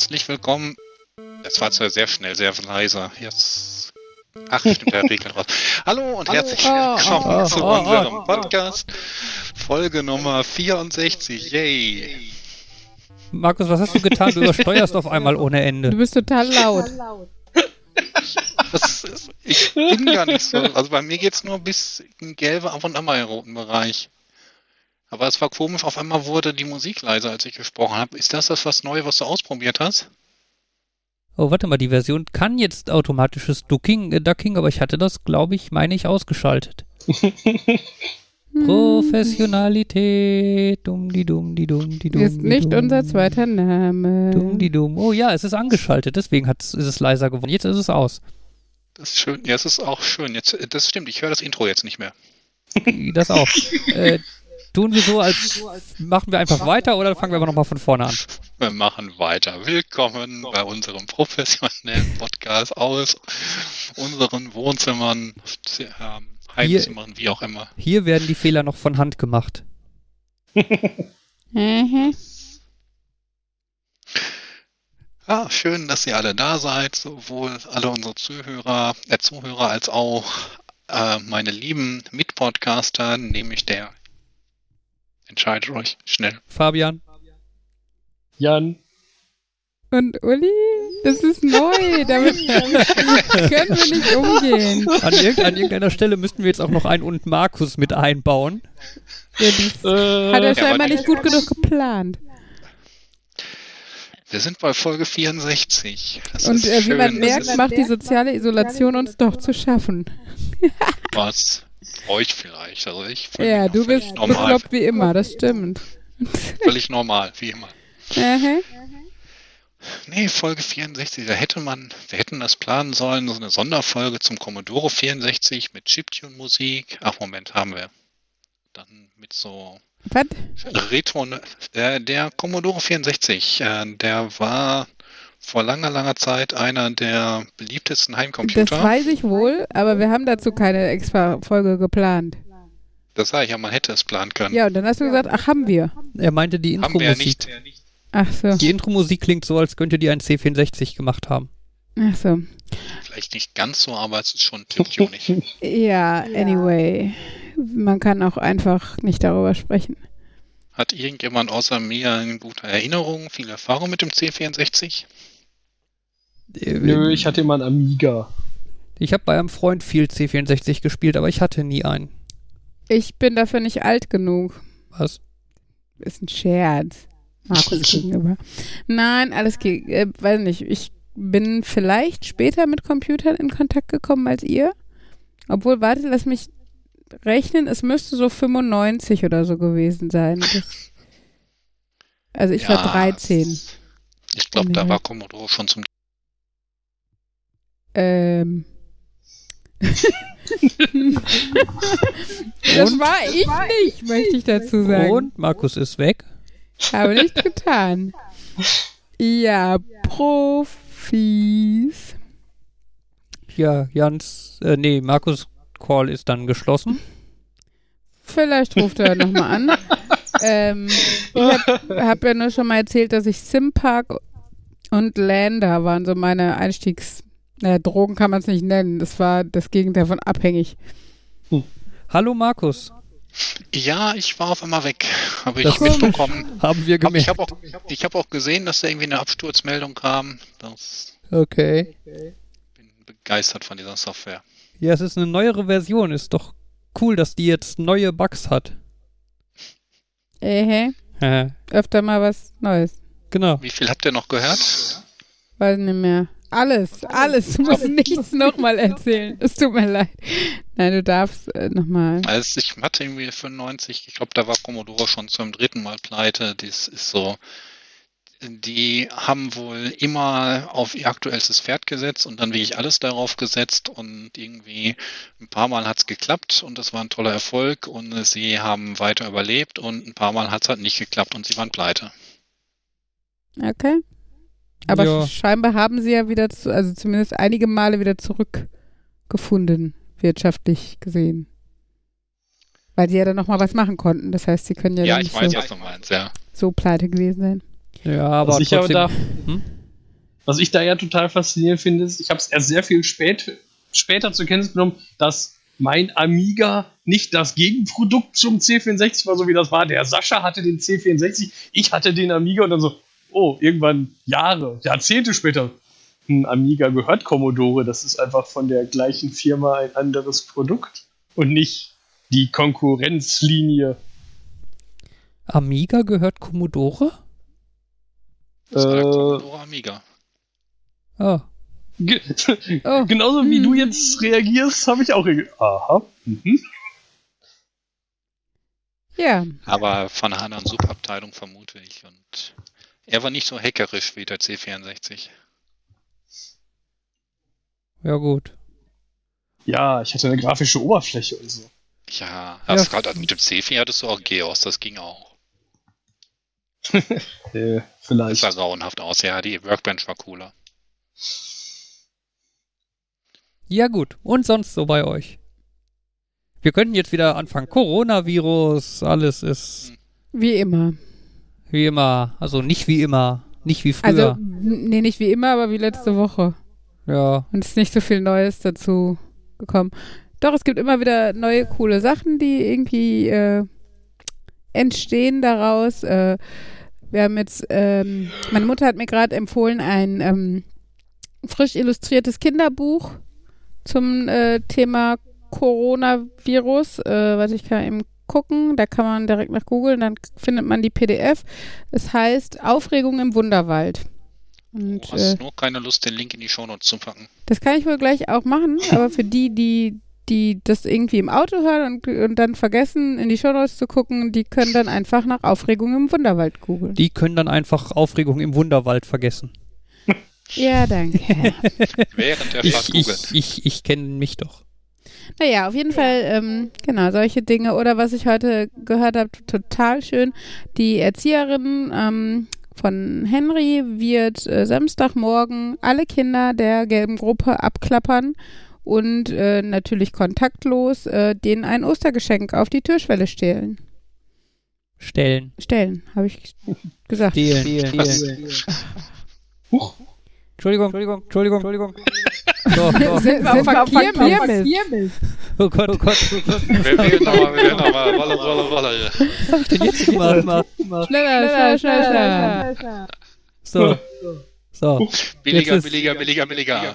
herzlich willkommen. Das war zwar sehr schnell, sehr leise. Jetzt. Ach, stimmt, der Regel raus. Hallo und herzlich willkommen oh, oh, zu oh, unserem. Podcast. Folge Nummer 64. Yay. Markus, was hast du getan? Du übersteuerst auf einmal ohne Du Ende. bist total laut. Das ist, ich bin gar nicht so. Also bei mir geht's nur bis in gelbe, ab und an mal im roten Bereich. Aber es war komisch, auf einmal wurde die Musik leiser, als ich gesprochen habe. Ist das das was Neues, was du ausprobiert hast? Oh, warte mal, die Version kann jetzt automatisches Ducking, äh, Ducking, aber ich hatte das, glaube ich, meine ich, ausgeschaltet. Professionalität, dumm die dumm die dumm die dumm. Ist nicht unser zweiter Name. Dumm die dumm. Oh ja, es ist angeschaltet, deswegen ist es leiser geworden. Jetzt ist es aus. Das ist schön. Ja, es ist auch schön. Jetzt, das stimmt, ich höre das Intro jetzt nicht mehr. Das auch. äh, tun wir so, als machen wir einfach weiter oder fangen wir aber nochmal von vorne an? Wir machen weiter. Willkommen bei unserem professionellen Podcast aus unseren Wohnzimmern, ähm, Heimzimmern, wie auch immer. Hier werden die Fehler noch von Hand gemacht. Mhm. Ja, schön, dass ihr alle da seid, sowohl alle unsere Zuhörer, äh, Zuhörer als auch äh, meine lieben Mitpodcaster, nämlich der. Entscheidet euch schnell. Fabian, Jan, Und Uli, das ist neu. Damit können wir nicht umgehen. an, irgend, an irgendeiner Stelle müssten wir jetzt auch noch einen und Markus mit einbauen. Ja, äh, hat er Ja, scheinbar aber- nicht gut genug geplant. Wir sind bei Folge 64. Das Und ist äh, wie schön, man merkt, macht die soziale Isolation uns doch zu schaffen. was. Euch vielleicht. Also ich Ja, du bist normal. bekloppt wie immer, das stimmt. Völlig normal, wie immer. Mhm. Nee, Folge 64, da hätte man, wir hätten das planen sollen, so eine Sonderfolge zum Commodore 64 mit Chiptune-Musik. Ach, Moment, haben wir. Dann mit so Was? Retro, äh, der Commodore 64, äh, der war vor langer, langer Zeit einer der beliebtesten Das Heimcomputer. weiß ich wohl, aber wir haben dazu keine extra Folge geplant. Das sage ich ja, man hätte es planen können. Ja, und dann hast du gesagt, ach, haben wir. Er meinte die Haben wir ja Intro-Musik. nicht. Ach so, Die Intro-Musik klingt so, als könnte die ein C64 gemacht haben. ach so. Vielleicht nicht ganz so, aber es ist schon chiptunig. Ja, anyway. Man kann auch einfach nicht darüber sprechen. Hat irgendjemand außer mir eine gute Erinnerung, viel Erfahrung mit dem C64? Äh, nö, ich hatte immer einen Amiga. Ich habe bei einem Freund viel C64 gespielt, aber ich hatte nie einen. Ich bin dafür nicht alt genug. Was? Ist ein Scherz. Markus gegenüber. Nein, alles geht. Äh, weiß nicht. Ich bin vielleicht später mit Computern in Kontakt gekommen als ihr. Obwohl, warte, lass mich rechnen. Es müsste so 95 oder so gewesen sein. Das, also ich war 13. Ich glaube, da war Commodore schon zum Ähm. das war ich nicht, möchte ich dazu sagen. Und Markus ist weg. Habe nichts getan. Ja, Profis. Ja, Jans, äh, nee, Markus Call ist dann geschlossen. Vielleicht ruft er nochmal an. ähm, ich habe hab ja nur schon mal erzählt, dass ich Simpark und Lander waren so meine Einstiegs... Naja, Drogen kann man es nicht nennen. Das war das Gegenteil von abhängig. Hallo Markus, Ja, ich war auf einmal weg. Habe ich Das- mitbekommen. haben wir Hab, gemerkt. ich habe auch, ich hab auch gesehen, dass da irgendwie eine Absturzmeldung kam. Das okay. bin begeistert von dieser Software. Ja, es ist eine neuere Version. Ist doch cool, dass die jetzt neue Bugs hat. Äh, Äh, öfter mal was Neues. genau. Wie viel habt ihr noch gehört? Weiß nicht mehr. Alles, alles. Du musst nichts nochmal erzählen. Es tut mir leid. Nein, du darfst äh, nochmal. Als ich hatte irgendwie 95, ich glaube, da war Commodore schon zum dritten Mal pleite. Das ist so. Die haben wohl immer auf ihr aktuellstes Pferd gesetzt und dann wirklich alles darauf gesetzt und irgendwie ein paar Mal hat's geklappt und das war ein toller Erfolg und sie haben weiter überlebt und ein paar Mal hat's halt nicht geklappt und sie waren pleite. Okay. Aber Ja. scheinbar haben sie ja wieder, zu, also zumindest einige Male wieder zurückgefunden, wirtschaftlich gesehen. Weil sie ja dann nochmal was machen konnten. Das heißt, sie können ja, Ja, nicht weiß, so, was du meinst, ja. so pleite gewesen sein. Ja, aber was, ich aber trotzdem. da, Hm? was ich da ja total faszinierend finde, ist, ich habe es erst sehr viel spät, später zur Kenntnis genommen, dass mein Amiga nicht das Gegenprodukt zum C64 war, so wie das war. Der Sascha hatte den C64, ich hatte den Amiga und dann so, oh, irgendwann Jahre, Jahrzehnte später, ein Amiga gehört Commodore. Das ist einfach von der gleichen Firma ein anderes Produkt und nicht die Konkurrenzlinie. Amiga gehört Commodore? Sagt Äh, Commodore Amiga. Oh. Ge Oh. Genauso wie Hm. du jetzt reagierst, habe ich auch reagiert. Aha. Mhm. Ja, Aber von einer anderen Subabteilung vermute ich. Und er war nicht so hackerisch wie der C64. Ja, gut. Ja, ich hatte eine grafische Oberfläche und so. Ja, also Ja. gerade mit dem C4 hattest du auch Geos, das ging auch. Äh, Das vielleicht. sah grauenhaft aus. Ja, die Workbench war cooler. Ja, gut. Und sonst so bei euch? Wir könnten jetzt wieder anfangen. Coronavirus, alles ist wie immer. Wie immer. Also nicht wie immer. Nicht wie früher. Also, nee, nicht wie immer, aber wie letzte Woche. ja. Und es ist nicht so viel Neues dazu gekommen. Doch, es gibt immer wieder neue, coole Sachen, die irgendwie äh, entstehen daraus. Äh, wir haben jetzt, ähm, meine Mutter hat mir gerade empfohlen, ein ähm, frisch illustriertes Kinderbuch zum äh, Thema Coronavirus. Äh, warte, ich kann eben gucken. Da kann man direkt nach googeln, dann findet man die PDF. Es heißt Aufregung im Wunderwald. Und, Du hast äh, nur keine Lust, den Link in die Shownotes zu packen. das kann ich wohl gleich auch machen, aber für die, die, die das irgendwie im Auto hören und, und dann vergessen, in die Shownotes zu gucken, die können dann einfach nach Aufregung im Wunderwald googeln. Die können dann einfach Aufregung im Wunderwald vergessen. Ja, danke. Während der Ich, Fahrt googeln. ich, ich, ich kenne mich doch. Naja, auf jeden Fall, ähm, genau, solche Dinge. Oder was ich heute gehört habe, total schön. Die Erzieherin ähm, von Henry wird äh, Samstagmorgen alle Kinder der gelben Gruppe abklappern und äh, natürlich kontaktlos äh, denen ein Ostergeschenk auf die Türschwelle stehlen. Stellen. Stellen, habe ich gesagt. Stehlen. Stehlen. Huch. Entschuldigung, Entschuldigung, Entschuldigung, Entschuldigung. So, so. Sind wir auf der Kirmes? Oh Gott, oh Gott, oh Gott. Wir wählen nochmal, wir wählen nochmal. Wolle, wolle, wolle. Was hab ich denn jetzt gemacht? Schneller, schneller, schneller, schneller. So. So. Billiger, ist- billiger, billiger, billiger.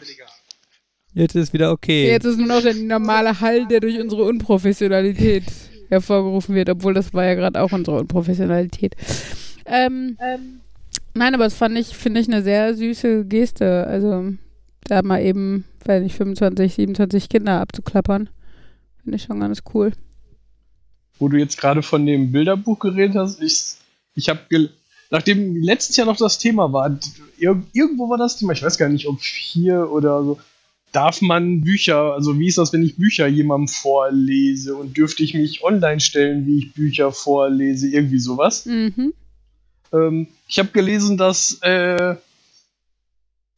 Jetzt ist wieder okay. Jetzt ist nur noch der normale Hall, der durch unsere Unprofessionalität hervorgerufen wird, obwohl das war ja gerade auch unsere Unprofessionalität. Ähm, nein, aber das fand ich, finde ich, eine sehr süße Geste. Also da mal eben, weiß nicht, 25, 27 Kinder abzuklappern. Finde ich schon ganz cool. Wo du jetzt gerade von dem Bilderbuch geredet hast, ich, ich habe, nachdem letztes Jahr noch das Thema war, ir irgendwo war das Thema, ich weiß gar nicht, ob hier oder so, darf man Bücher, also wie ist das, wenn ich Bücher jemandem vorlese und dürfte ich mich online stellen, wie ich Bücher vorlese, irgendwie sowas. Mhm. Ähm, ich habe gelesen, dass äh,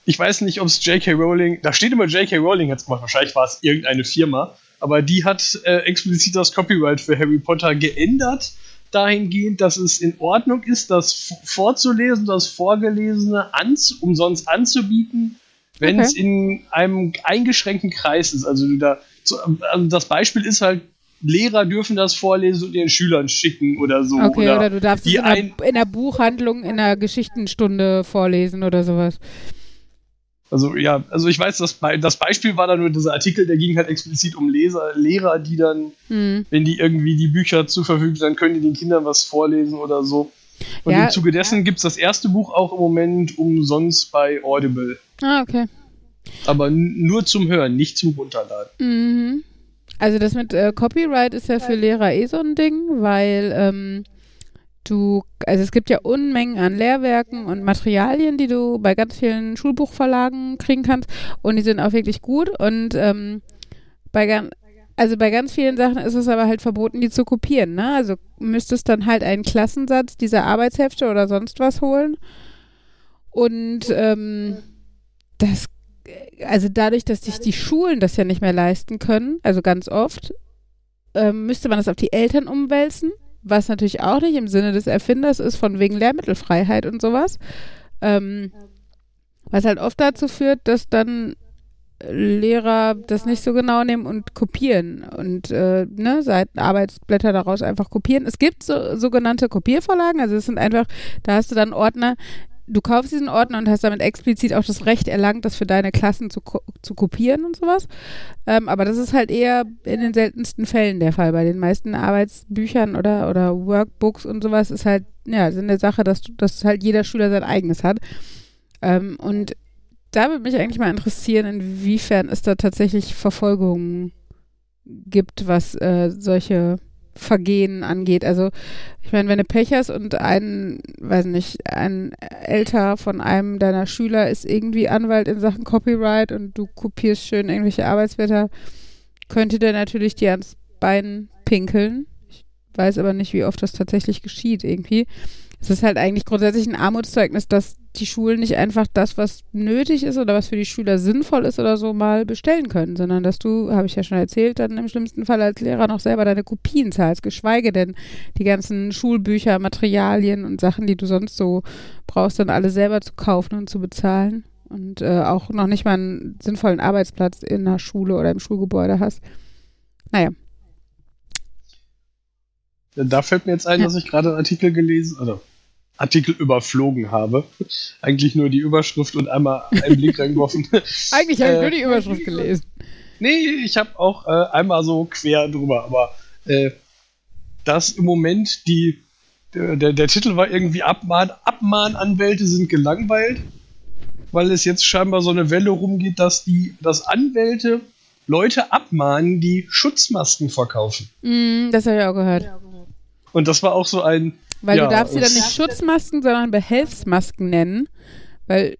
ich weiß nicht, ob es J.K. Rowling, da steht immer J.K. Rowling jetzt gemacht, wahrscheinlich war es irgendeine Firma, aber die hat äh, explizit das Copyright für Harry Potter geändert, dahingehend, dass es in Ordnung ist, das vorzulesen, das Vorgelesene ans umsonst anzubieten, wenn es Okay. in einem eingeschränkten Kreis ist. Also, da, so, also das Beispiel ist halt, Lehrer dürfen das vorlesen und ihren Schülern schicken oder so. Okay, oder, oder du darfst es in ein- einer, in einer Buchhandlung, in einer Geschichtenstunde vorlesen oder sowas. Also ja, also ich weiß, das, Be das Beispiel war dann nur dieser Artikel, der ging halt explizit um Leser, Lehrer, die dann, Hm. wenn die irgendwie die Bücher zur Verfügung dann können die den Kindern was vorlesen oder so. Und Ja. im Zuge dessen gibt es das erste Buch auch im Moment umsonst bei Audible. Ah, okay. Aber nur zum Hören, nicht zum Runterladen. Mhm. Also das mit äh, Copyright ist ja für Lehrer eh so ein Ding, weil ähm, du, also es gibt ja Unmengen an Lehrwerken und Materialien, die du bei ganz vielen Schulbuchverlagen kriegen kannst und die sind auch wirklich gut und ähm, bei ganz also bei ganz vielen Sachen ist es aber halt verboten, die zu kopieren, ne? Also müsstest dann halt einen Klassensatz dieser Arbeitshefte oder sonst was holen. Und ähm, das also dadurch, dass sich die Schulen das ja nicht mehr leisten können, also ganz oft, ähm, müsste man das auf die Eltern umwälzen, was natürlich auch nicht im Sinne des Erfinders ist, von wegen Lehrmittelfreiheit und sowas. Ähm, was halt oft dazu führt, dass dann Lehrer das nicht so genau nehmen und kopieren und äh, ne, Seiten, Arbeitsblätter daraus einfach kopieren. Es gibt so, sogenannte Kopiervorlagen, also es sind einfach, da hast du dann Ordner, du kaufst diesen Ordner und hast damit explizit auch das Recht erlangt, das für deine Klassen zu, ko zu kopieren und sowas. Ähm, aber das ist halt eher in den seltensten Fällen der Fall. Bei den meisten Arbeitsbüchern oder, oder Workbooks und sowas ist halt, ja, sind eine Sache, dass, dass halt jeder Schüler sein eigenes hat. Ähm, und da würde mich eigentlich mal interessieren, inwiefern es da tatsächlich Verfolgungen gibt, was äh, solche Vergehen angeht. Also ich meine, wenn du Pech hast und ein, weiß nicht, ein Älter von einem deiner Schüler ist irgendwie Anwalt in Sachen Copyright und du kopierst schön irgendwelche Arbeitsblätter, könnte der natürlich dir ans Bein pinkeln. Ich weiß aber nicht, wie oft das tatsächlich geschieht irgendwie. Es ist halt eigentlich grundsätzlich ein Armutszeugnis, dass die Schulen nicht einfach das, was nötig ist oder was für die Schüler sinnvoll ist oder so mal bestellen können, sondern dass du, habe ich ja schon erzählt, dann im schlimmsten Fall als Lehrer noch selber deine Kopien zahlst, geschweige denn die ganzen Schulbücher, Materialien und Sachen, die du sonst so brauchst, dann alle selber zu kaufen und zu bezahlen und äh, auch noch nicht mal einen sinnvollen Arbeitsplatz in einer Schule oder im Schulgebäude hast. Naja. Da fällt mir jetzt ein, Ja. dass ich gerade einen Artikel gelesen, oder Artikel überflogen habe. Eigentlich nur die Überschrift und einmal einen Blick reingeworfen. Eigentlich habe ich Äh, nur die Überschrift gelesen. Nee, ich habe auch äh, einmal so quer drüber, aber äh, dass im Moment die, der, der, der Titel war irgendwie Abmahn, Abmahnanwälte sind gelangweilt, weil es jetzt scheinbar so eine Welle rumgeht, dass die, dass Anwälte Leute abmahnen, die Schutzmasken verkaufen. Mm, das habe ich auch gehört. Und das war auch so ein, Weil Ja, du darfst sie dann nicht Schutzmasken, sondern Behelfsmasken nennen, weil,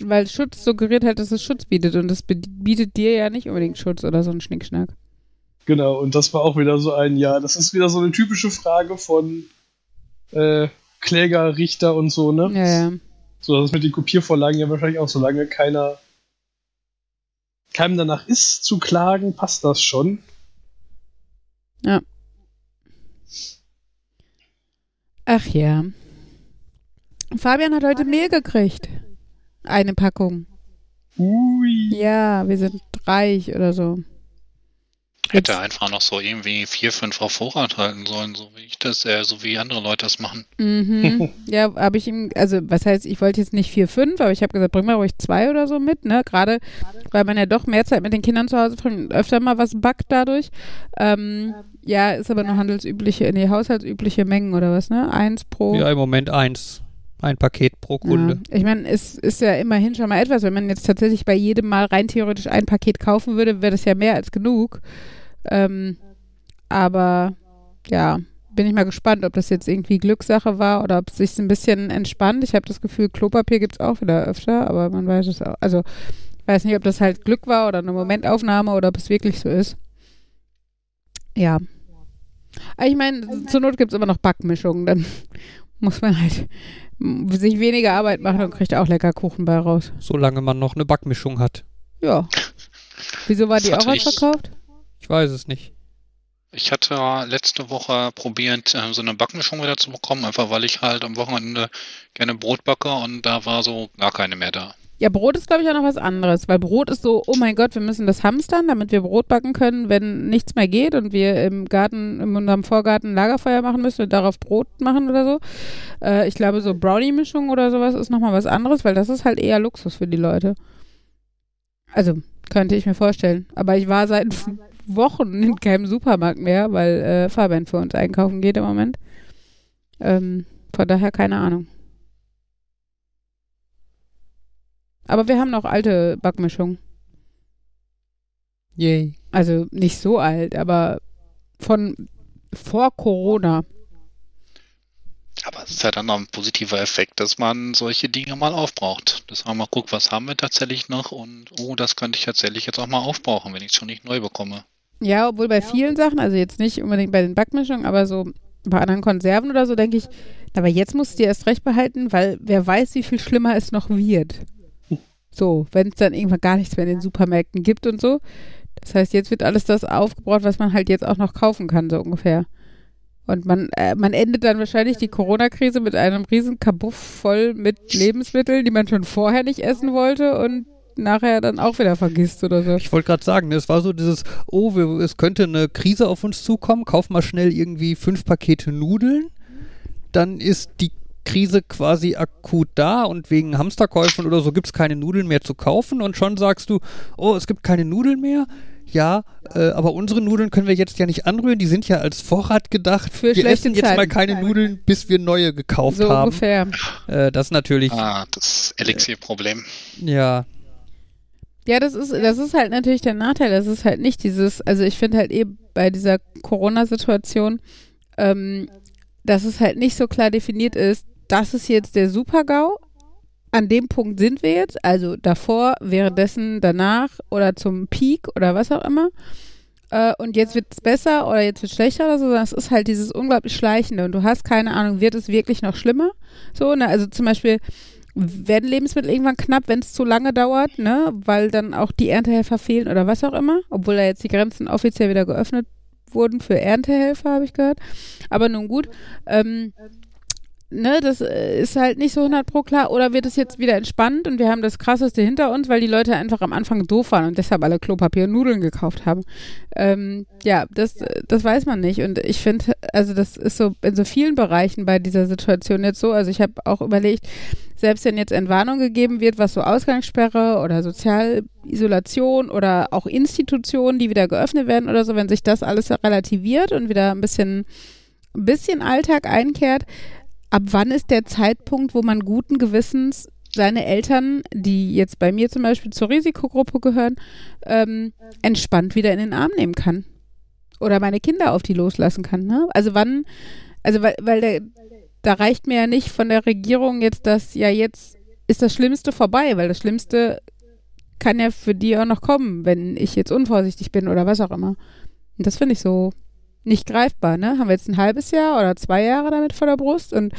weil Schutz suggeriert halt, dass es Schutz bietet und das bietet dir ja nicht unbedingt Schutz oder so ein Schnickschnack. Genau, und das war auch wieder so ein, ja, das ist wieder so eine typische Frage von äh, Kläger, Richter und so, ne? Ja, ja. So, das mit den Kopiervorlagen ja wahrscheinlich auch, solange keiner keinem danach ist zu klagen, passt das schon. Ach ja. Fabian hat heute Mehl gekriegt. Eine Packung. Ui. Ja, wir sind reich oder so. Hätte einfach noch so irgendwie vier, fünf auf Vorrat halten sollen, so wie ich das, äh, so wie andere Leute das machen. Mhm. ja, habe ich ihm, also was heißt, ich wollte jetzt nicht vier, fünf, aber ich habe gesagt, bring mal ruhig zwei oder so mit, ne? Gerade weil man ja doch mehr Zeit mit den Kindern zu Hause verbringt und öfter mal was backt dadurch. Ähm, ja, ist aber nur handelsübliche, nee, haushaltsübliche Mengen oder was, ne? Eins pro. Ja, im Moment eins. Ein Paket pro Kunde. Ja. Ich meine, es ist ja immerhin schon mal etwas. Wenn man jetzt tatsächlich bei jedem Mal rein theoretisch ein Paket kaufen würde, wäre das ja mehr als genug. Ähm, aber ja, bin ich mal gespannt, ob das jetzt irgendwie Glückssache war oder ob es sich ein bisschen entspannt. Ich habe das Gefühl, Klopapier gibt es auch wieder öfter, aber man weiß es auch. Also, ich weiß nicht, ob das halt Glück war oder eine Momentaufnahme oder ob es wirklich so ist. Ja. Aber ich meine, zur Not gibt es immer noch Backmischungen. Dann muss man halt sich weniger Arbeit machen und kriegt auch lecker Kuchen bei raus. Solange man noch eine Backmischung hat. Ja. Wieso war die Das auch hatte ich- ausverkauft? Ich weiß es nicht. Ich hatte letzte Woche probiert, äh, so eine Backmischung wieder zu bekommen, einfach weil ich halt am Wochenende gerne Brot backe und da war so gar keine mehr da. Ja, Brot ist, glaube ich, auch noch was anderes, weil Brot ist so, oh mein Gott, wir müssen das hamstern, damit wir Brot backen können, wenn nichts mehr geht und wir im Garten, in unserem Vorgarten Lagerfeuer machen müssen und darauf Brot machen oder so. Äh, ich glaube, so Brownie-Mischung oder sowas ist nochmal was anderes, weil das ist halt eher Luxus für die Leute. Also, könnte ich mir vorstellen. Aber ich war seit Wochen in keinem Supermarkt mehr, weil äh, Fabian für uns einkaufen geht im Moment. Ähm, von daher keine Ahnung. Aber wir haben noch alte Backmischungen. Yay. Also nicht so alt, aber von vor Corona. Aber es ist ja dann noch ein positiver Effekt, dass man solche Dinge mal aufbraucht. Dass man mal guckt, was haben wir tatsächlich noch und oh, das könnte ich tatsächlich jetzt auch mal aufbrauchen, wenn ich es schon nicht neu bekomme. Ja, obwohl bei vielen Sachen, also jetzt nicht unbedingt bei den Backmischungen, aber so bei anderen Konserven oder so, denke ich, aber jetzt musst du dir erst recht behalten, weil wer weiß, wie viel schlimmer es noch wird. So, wenn es dann irgendwann gar nichts mehr in den Supermärkten gibt und so. Das heißt, jetzt wird alles das aufgebraucht, was man halt jetzt auch noch kaufen kann, so ungefähr. Und man, äh, man endet dann wahrscheinlich die Corona-Krise mit einem riesen Kabuff voll mit Lebensmitteln, die man schon vorher nicht essen wollte und nachher dann auch wieder vergisst oder so. Ich wollte gerade sagen, ne, es war so dieses, oh, wir, es könnte eine Krise auf uns zukommen, kauf mal schnell irgendwie fünf Pakete Nudeln. Dann ist die Krise quasi akut da und wegen Hamsterkäufen oder so gibt es keine Nudeln mehr zu kaufen und schon sagst du, oh, es gibt keine Nudeln mehr. Ja, äh, aber unsere Nudeln können wir jetzt ja nicht anrühren, die sind ja als Vorrat gedacht. Für wir schlechte essen jetzt Zeiten. mal keine Nudeln, bis wir neue gekauft So haben. ungefähr. Äh, das ist natürlich, Ah, das Elixier-Problem. ja, Ja, das ist, das ist halt natürlich der Nachteil. Das ist halt nicht dieses, also ich finde halt eben bei dieser Corona-Situation, ähm, dass es halt nicht so klar definiert ist, das ist jetzt der Super-GAU. An dem Punkt sind wir jetzt, also davor, währenddessen, danach oder zum Peak oder was auch immer. Äh, und jetzt wird es besser oder jetzt wird es schlechter oder so, sondern es ist halt dieses unglaublich Schleichende und du hast keine Ahnung, wird es wirklich noch schlimmer? So, ne? Also zum Beispiel, werden Lebensmittel irgendwann knapp, wenn es zu lange dauert, ne? Weil dann auch die Erntehelfer fehlen oder was auch immer, obwohl da jetzt die Grenzen offiziell wieder geöffnet wurden für Erntehelfer, habe ich gehört. Aber nun gut, ähm, ne, das äh, ist halt nicht so 100 pro klar. Oder wird es jetzt wieder entspannt und wir haben das Krasseste hinter uns, weil die Leute einfach am Anfang doof waren und deshalb alle Klopapier und Nudeln gekauft haben. Ähm, ja, das, das weiß man nicht. Und ich finde, also das ist so in so vielen Bereichen bei dieser Situation jetzt so. Also ich habe auch überlegt, selbst wenn jetzt Entwarnung gegeben wird, was so Ausgangssperre oder Sozialisolation oder auch Institutionen, die wieder geöffnet werden oder so, wenn sich das alles relativiert und wieder ein bisschen, ein bisschen Alltag einkehrt, ab wann ist der Zeitpunkt, wo man guten Gewissens seine Eltern, die jetzt bei mir zum Beispiel zur Risikogruppe gehören, ähm, entspannt wieder in den Arm nehmen kann? Oder meine Kinder auf die loslassen kann, ne? Also wann, also weil, weil der, da reicht mir ja nicht von der Regierung jetzt das, ja jetzt ist das Schlimmste vorbei, weil das Schlimmste kann ja für die auch noch kommen, wenn ich jetzt unvorsichtig bin oder was auch immer. Und das finde ich so nicht greifbar, ne? Haben wir jetzt ein halbes Jahr oder zwei Jahre damit vor der Brust und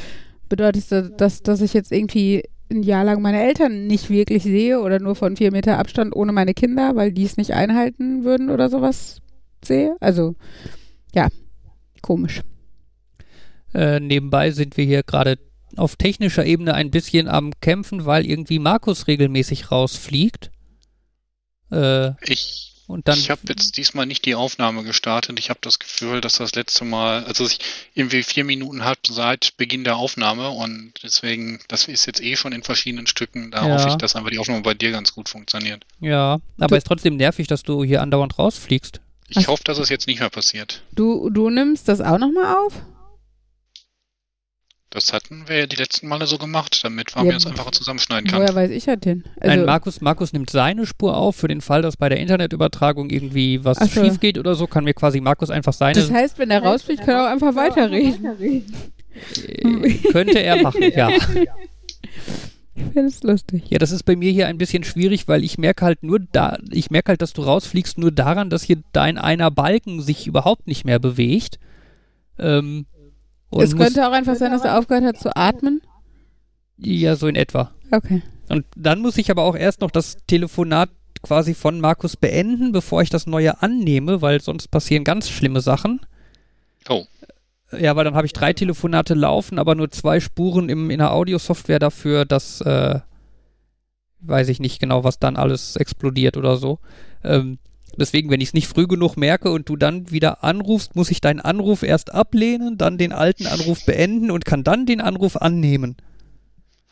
bedeutet das, dass, dass ich jetzt irgendwie ein Jahr lang meine Eltern nicht wirklich sehe oder nur von vier Meter Abstand ohne meine Kinder, weil die es nicht einhalten würden oder sowas sehe? Also, ja, komisch. Äh, nebenbei sind wir hier gerade auf technischer Ebene ein bisschen am Kämpfen, weil irgendwie Markus regelmäßig rausfliegt. Äh, und dann ich habe jetzt diesmal nicht die Aufnahme gestartet. Ich habe das Gefühl, dass das letzte Mal, also dass ich irgendwie vier Minuten habe seit Beginn der Aufnahme und deswegen, das ist jetzt eh schon in verschiedenen Stücken. Da Ja. hoffe ich, dass einfach die Aufnahme bei dir ganz gut funktioniert. ja, aber ist trotzdem nervig, dass du hier andauernd rausfliegst. Ich Ach. hoffe, dass es jetzt nicht mehr passiert. Du, du nimmst das auch nochmal auf? Das hatten wir ja die letzten Male so gemacht, damit Ja, man das einfacher zusammenschneiden kann. Woher weiß ich das denn? Nein, Also, Markus, Markus nimmt seine Spur auf für den Fall, dass bei der Internetübertragung irgendwie was so. schief geht oder so, kann mir quasi Markus einfach seine. das heißt, wenn er rausfliegt, kann er auch einfach weiterreden. äh, könnte er machen, ja. Ich finde es lustig. Ja, das ist bei mir hier ein bisschen schwierig, weil ich merke halt nur da, ich merke halt, dass du rausfliegst, nur daran, dass hier dein einer Balken sich überhaupt nicht mehr bewegt. Ähm, und Es könnte auch einfach sein, dass er aufgehört hat zu atmen. ja, so in etwa. Okay. Und dann muss ich aber auch erst noch das Telefonat quasi von Markus beenden, bevor ich das neue annehme, weil sonst passieren ganz schlimme Sachen. Oh, Ja, weil dann habe ich drei Telefonate laufen, aber nur zwei Spuren im, in der Audiosoftware dafür, dass, äh, weiß ich nicht genau, was dann alles explodiert oder so. Ähm, deswegen, wenn ich es nicht früh genug merke und du dann wieder anrufst, muss ich deinen Anruf erst ablehnen, dann den alten Anruf beenden und kann dann den Anruf annehmen.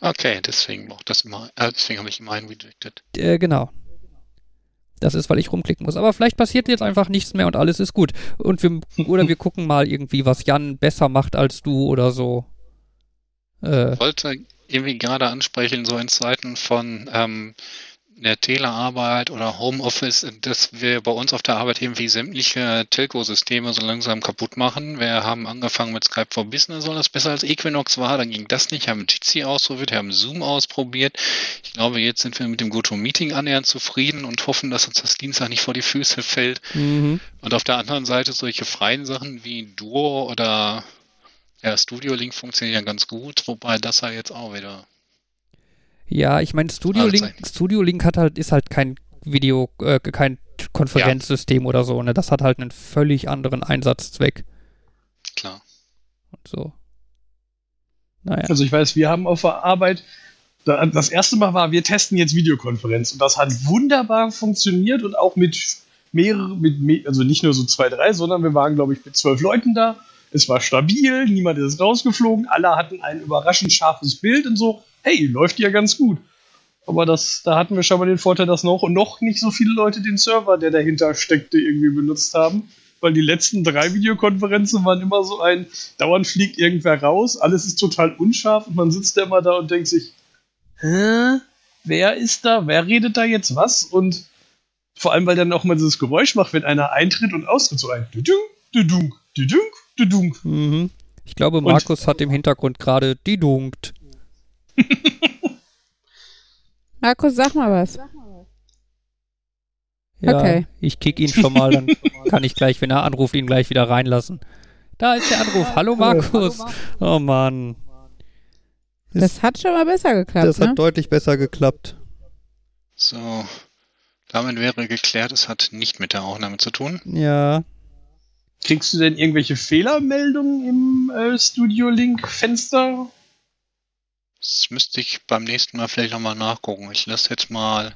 okay, deswegen braucht das immer, äh, deswegen habe ich immer einen rejected. Äh, genau. Das ist, weil ich rumklicken muss. Aber vielleicht passiert jetzt einfach nichts mehr und alles ist gut. Und wir, oder wir gucken mal irgendwie, was Jan besser macht als du oder so. Äh, Ich wollte irgendwie gerade ansprechen, so in Zeiten von ähm, der Telearbeit oder Homeoffice, dass wir bei uns auf der Arbeit irgendwie sämtliche Telco-Systeme so langsam kaputt machen. Wir haben angefangen mit Skype for Business, weil das besser als Equinox war. Dann ging das nicht, haben Jitsi ausprobiert, haben Zoom ausprobiert. Ich glaube, jetzt sind wir mit dem GoToMeeting annähernd zufrieden und hoffen, dass uns das Dienstag nicht vor die Füße fällt. mhm. Und auf der anderen Seite solche freien Sachen wie Duo oder ja, Studio Link funktionieren ganz gut, wobei das ja jetzt auch wieder. Ja, ich meine, Studio Link. Studio Link hat halt, ist halt kein Video, äh, kein Konferenzsystem oder so, ne? Das hat halt einen völlig anderen Einsatzzweck. Klar. So. Naja. Also ich weiß, wir haben auf der Arbeit, da- das erste Mal war, wir testen jetzt Videokonferenz und das hat wunderbar funktioniert und auch mit mehreren, mit, also nicht nur so zwei, drei, sondern wir waren, glaube ich, mit zwölf Leuten da. Es war stabil, niemand ist rausgeflogen, alle hatten ein überraschend scharfes Bild und so, hey, läuft ja ganz gut. Aber das, da hatten wir schon mal den Vorteil, dass noch, noch nicht so viele Leute den Server, der dahinter steckte, irgendwie benutzt haben. Weil die letzten drei Videokonferenzen waren immer so ein, dauernd fliegt irgendwer raus, alles ist total unscharf und man sitzt da immer da und denkt sich, hä? Wer ist da? Wer redet da jetzt was? Und vor allem, weil dann auch mal dieses Geräusch macht, wenn einer eintritt und austritt, so ein Düdung, Düdung, Düdung, Düdung. Mhm. Ich glaube, Markus hat im Hintergrund gerade die dunkt. Markus, sag mal was. Ja, Okay. ich kick ihn schon mal, dann kann ich gleich, wenn er anruft, ihn gleich wieder reinlassen. Da ist der Anruf. Hallo Markus. Oh Mann. Das hat schon mal besser geklappt, Das ne? hat deutlich besser geklappt. So, damit wäre geklärt, es hat nicht mit der Aufnahme zu tun. Ja. Kriegst du denn irgendwelche Fehlermeldungen im äh, Studio Link-Fenster? Das müsste ich beim nächsten Mal vielleicht nochmal nachgucken. Ich lasse jetzt mal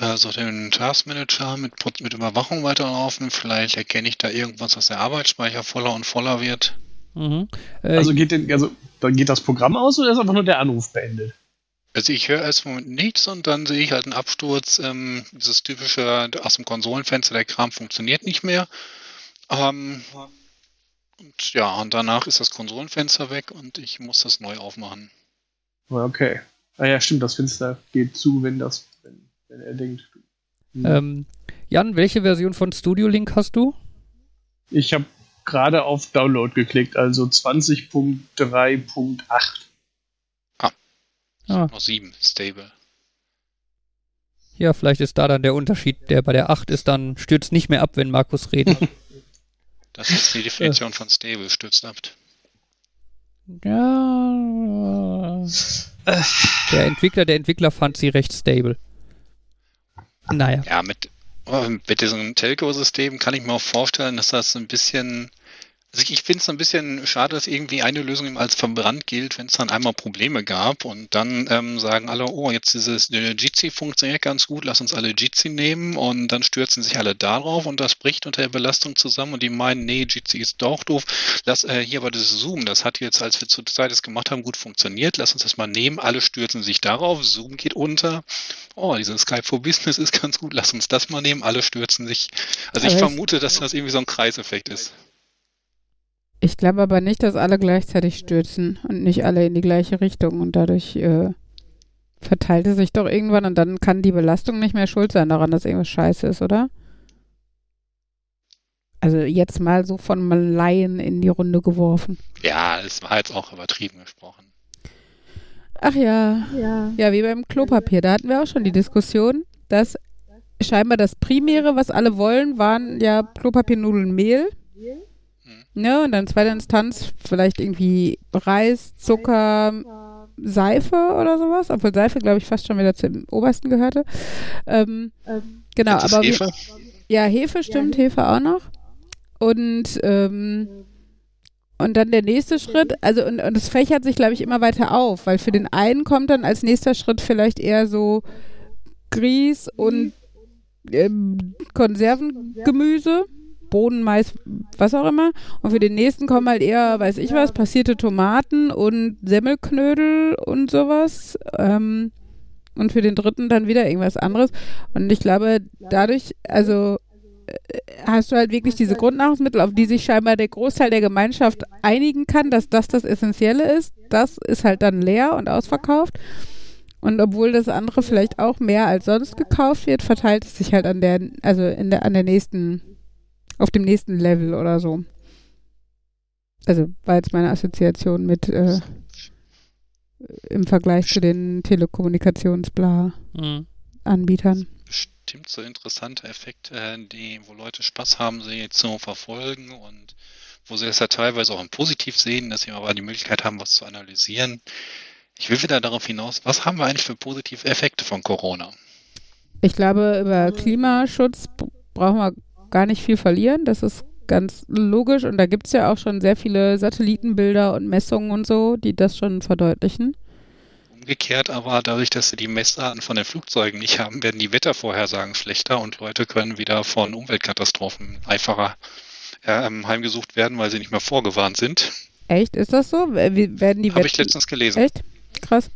äh, so den Taskmanager mit, mit Überwachung weiterlaufen. Vielleicht erkenne ich da irgendwas, dass der Arbeitsspeicher voller und voller wird. Mhm. Äh, Also geht, den, also dann geht das Programm aus oder ist einfach nur der Anruf beendet? Also ich höre erst Moment nichts und dann sehe ich halt einen Absturz. Ähm, dieses typische aus dem Konsolenfenster, der Kram funktioniert nicht mehr. Ähm, und ja, und danach ist das Konsolenfenster weg und ich muss das neu aufmachen. Ah, Okay. Ah ja, stimmt, das Fenster geht zu, wenn das, wenn, wenn er denkt. Hm. ähm, Jan, welche Version von Studio Link hast du? Ich habe gerade auf Download geklickt, also 20.3.8. Ah, Noch sieben, stable. ja, vielleicht ist da dann der Unterschied, der bei der 8 ist, dann stürzt nicht mehr ab, wenn Markus redet. Das ist die Definition von stable, stürzt ab. Ja. Der Entwickler, der Entwickler fand sie recht stable. Naja. Ja, mit, äh, mit diesem Telco-System kann ich mir auch vorstellen, dass das ein bisschen. Also ich, finde es ein bisschen schade, dass irgendwie eine Lösung eben als verbrannt gilt, wenn es dann einmal Probleme gab und dann ähm, sagen alle, oh, jetzt dieses Jitsi funktioniert ganz gut, lass uns alle Jitsi nehmen und dann stürzen sich alle darauf und das bricht unter der Belastung zusammen und die meinen, nee, Jitsi ist doch doof. Lass äh, hier aber das Zoom, das hat jetzt, als wir zur Zeit das gemacht haben, gut funktioniert, lass uns das mal nehmen, alle stürzen sich darauf, Zoom geht unter oh, dieses Skype for Business ist ganz gut, lass uns das mal nehmen, alle stürzen sich. Also ich- vermute, dass das irgendwie so ein Kreiseffekt ist. Ich glaube aber nicht, dass alle gleichzeitig stürzen und nicht alle in die gleiche Richtung und dadurch äh, verteilt es sich doch irgendwann und dann kann die Belastung nicht mehr schuld sein daran, dass irgendwas scheiße ist, oder? Also jetzt mal so von Laien in die Runde geworfen. Ja, es war jetzt auch übertrieben gesprochen. Ach ja, Ja. ja, wie beim Klopapier. Da hatten wir auch schon die Diskussion, dass scheinbar das Primäre, was alle wollen, waren ja Klopapiernudeln, Mehl. Ne, und dann zweite Instanz vielleicht irgendwie Reis, Zucker, Seife oder sowas, obwohl Seife, glaube ich, fast schon wieder zum obersten gehörte. Ähm, Ähm, genau, das aber wir- Hefe? ja, Hefe stimmt, Hefe auch noch. Und ähm, und dann der nächste Schritt, also und, und es fächert sich, glaube ich, immer weiter auf, weil für den einen kommt dann als nächster Schritt vielleicht eher so Grieß und ähm, Konservengemüse, Bohnen, Mais, was auch immer. Und für den nächsten kommen halt eher, weiß ich was, passierte Tomaten und Semmelknödel und sowas. Ähm, und für den dritten dann wieder irgendwas anderes. Und ich glaube, dadurch, also äh, hast du halt wirklich diese Grundnahrungsmittel, auf die sich scheinbar der Großteil der Gemeinschaft einigen kann, dass das das Essentielle ist. Das ist halt dann leer und ausverkauft. Und obwohl das andere vielleicht auch mehr als sonst gekauft wird, verteilt es sich halt an der, also in der, an der nächsten, auf dem nächsten Level oder so. Also war jetzt meine Assoziation mit äh, im Vergleich zu den Telekommunikationsbla-Anbietern. Bestimmt so interessante Effekte, äh, die, wo Leute Spaß haben, sie zu verfolgen und wo sie es ja teilweise auch im Positiv sehen, dass sie aber die Möglichkeit haben, was zu analysieren. Ich will wieder darauf hinaus, was haben wir eigentlich für positive Effekte von Corona? Ich glaube, über Klimaschutz b- brauchen wir gar nicht viel verlieren. Das ist ganz logisch und da gibt es ja auch schon sehr viele Satellitenbilder und Messungen und so, die das schon verdeutlichen. Umgekehrt aber, dadurch, dass sie die Messdaten von den Flugzeugen nicht haben, werden die Wettervorhersagen schlechter und Leute können wieder von Umweltkatastrophen einfacher äh, heimgesucht werden, weil sie nicht mehr vorgewarnt sind. Echt? Ist das so? Werden die Habe ich letztens gelesen. Echt? Krass.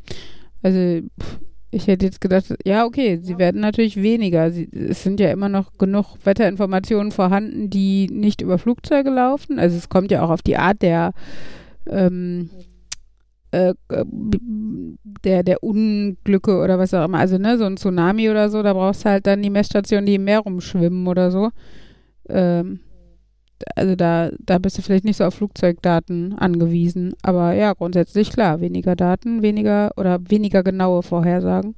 Also, pff, ich hätte jetzt gedacht, ja, okay, sie werden natürlich weniger. Sie, es sind ja immer noch genug Wetterinformationen vorhanden, die nicht über Flugzeuge laufen. Also es kommt ja auch auf die Art der ähm, äh, äh, der, der Unglücke oder was auch immer. Also, ne, so ein Tsunami oder so, da brauchst du halt dann die Messstationen, die im Meer rumschwimmen oder so. Ähm, also da, da bist du vielleicht nicht so auf Flugzeugdaten angewiesen. Aber ja, grundsätzlich klar, weniger Daten, weniger oder weniger genaue Vorhersagen.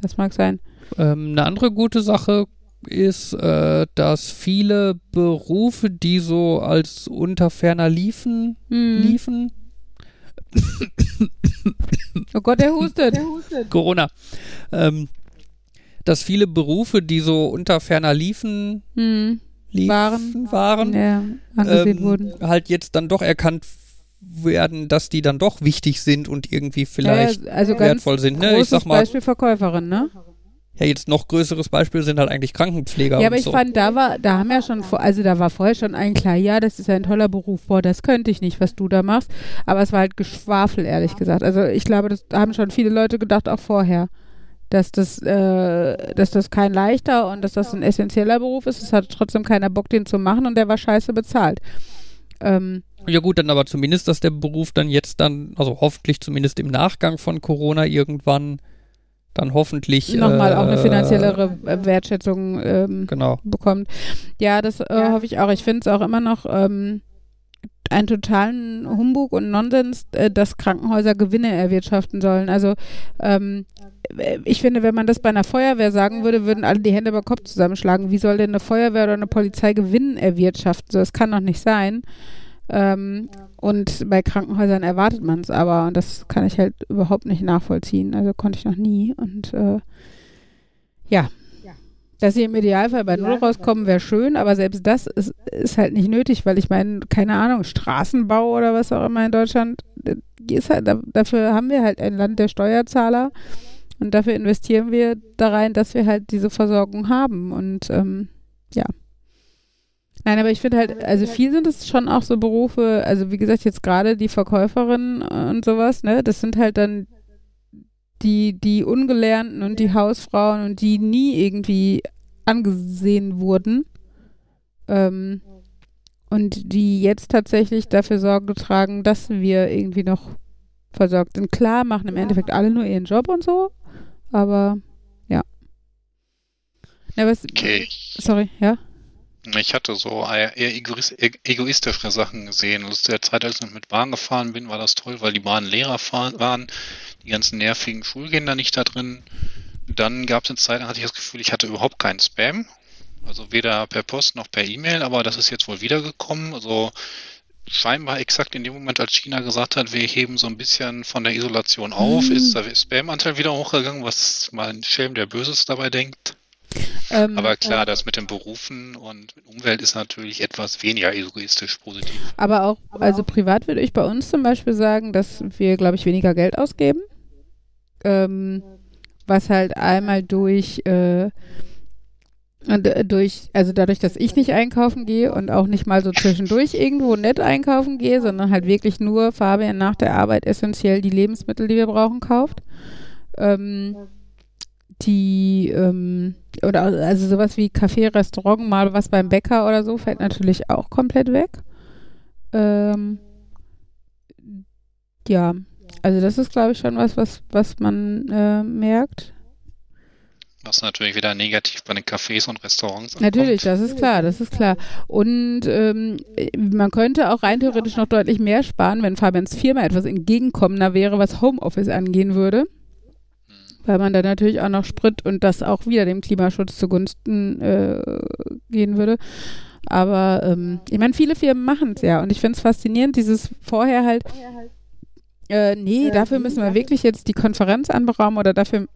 Das mag sein. Ähm, eine andere gute Sache ist, äh, dass viele Berufe, die so als unter ferner liefen, Hm. liefen, Oh Gott, der hustet. Corona, ähm, dass viele Berufe, die so unter ferner liefen, Hm. Liefen Waren. waren Ja, angesehen ähm, wurden. halt jetzt dann doch erkannt werden, dass die dann doch wichtig sind und irgendwie vielleicht ja, also ganz wertvoll sind. Ne? großes Ich sag mal, Beispiel Verkäuferin, ne? ja, jetzt noch größeres Beispiel sind halt eigentlich Krankenpfleger Ja, aber ich so. fand, da war, da haben ja schon, vor, also da war vorher schon allen klar, ja, das ist ein toller Beruf, boah, das könnte ich nicht, was du da machst. Aber es war halt Geschwafel, ehrlich gesagt. Also ich glaube, das haben schon viele Leute gedacht, auch vorher, dass das, äh, dass das kein leichter und dass das ein essentieller Beruf ist. Es hat trotzdem keiner Bock, den zu machen und der war scheiße bezahlt. Ähm, Ja gut, dann aber zumindest, dass der Beruf dann jetzt dann, also hoffentlich zumindest im Nachgang von Corona irgendwann dann hoffentlich nochmal äh, auch eine finanziellere äh, Wertschätzung ähm, Genau. bekommt. Ja, das äh, hoffe ich auch. Ich finde es auch immer noch ähm, einen totalen Humbug und Nonsens, äh, dass Krankenhäuser Gewinne erwirtschaften sollen. Also ähm, äh, ich finde, wenn man das bei einer Feuerwehr sagen würde, würden alle die Hände über den Kopf zusammenschlagen. Wie soll denn eine Feuerwehr oder eine Polizei Gewinn erwirtschaften? So, das kann doch nicht sein. Ähm, und bei Krankenhäusern erwartet man es aber und das kann ich halt überhaupt nicht nachvollziehen. Also konnte ich noch nie. Und äh, ja. Dass sie im Idealfall bei Null rauskommen, wäre schön, aber selbst das ist, ist halt nicht nötig, weil ich meine, keine Ahnung, Straßenbau oder was auch immer in Deutschland, äh, ist halt, da- dafür haben wir halt ein Land der Steuerzahler und dafür investieren wir da rein, dass wir halt diese Versorgung haben. Und ähm, ja. Nein, aber ich finde halt, also viel sind es schon auch so Berufe, also wie gesagt, jetzt gerade die Verkäuferin und sowas, ne, das sind halt dann die, die Ungelernten und die Hausfrauen und die nie irgendwie angesehen wurden. Ähm, und die jetzt tatsächlich dafür Sorge tragen, dass wir irgendwie noch versorgt sind. Klar, machen im Endeffekt alle nur ihren Job und so, aber ja. ja was, Okay. Sorry, ja? Ich hatte so eher e- egoistischere Sachen gesehen. Also zu der Zeit, als ich noch mit Bahn gefahren bin, war das toll, weil die Bahnen leerer fahren, waren. Die ganzen nervigen Schulkinder nicht da drin. Dann gab es eine Zeit, da hatte ich das Gefühl, ich hatte überhaupt keinen Spam. Also weder per Post noch per E-Mail, aber das ist jetzt wohl wiedergekommen. Also scheinbar exakt in dem Moment, als China gesagt hat, wir heben so ein bisschen von der Isolation auf, Mhm. ist der Spam-Anteil wieder hochgegangen, was mal ein Schelm, der Böses dabei denkt. Ähm, Aber klar, das mit den Berufen und Umwelt ist natürlich etwas weniger egoistisch positiv. Aber auch, also privat würde ich bei uns zum Beispiel sagen, dass wir, glaube ich, weniger Geld ausgeben. Ähm, was halt einmal durch, äh, äh, durch, also dadurch, dass ich nicht einkaufen gehe und auch nicht mal so zwischendurch irgendwo nett einkaufen gehe, sondern halt wirklich nur Fabian nach der Arbeit essentiell die Lebensmittel, die wir brauchen, kauft. Ähm, die, ähm, oder also sowas wie Café, Restaurant, mal was beim Bäcker oder so, fällt natürlich auch komplett weg. Ähm, ja, also das ist, glaube ich, schon was, was, was man äh, merkt. Was natürlich wieder negativ bei den Cafés und Restaurants Natürlich, ankommt. das ist klar, das ist klar. Und ähm, man könnte auch rein theoretisch noch deutlich mehr sparen, wenn Fabians Firma etwas entgegenkommender wäre, was Homeoffice angehen würde. Weil man dann natürlich auch noch Sprit und das auch wieder dem Klimaschutz zugunsten äh, gehen würde. Aber ähm, ich meine, viele Firmen machen es ja und ich finde es faszinierend, dieses vorher halt, äh, nee, dafür müssen wir wirklich jetzt die Konferenz anberaumen oder dafür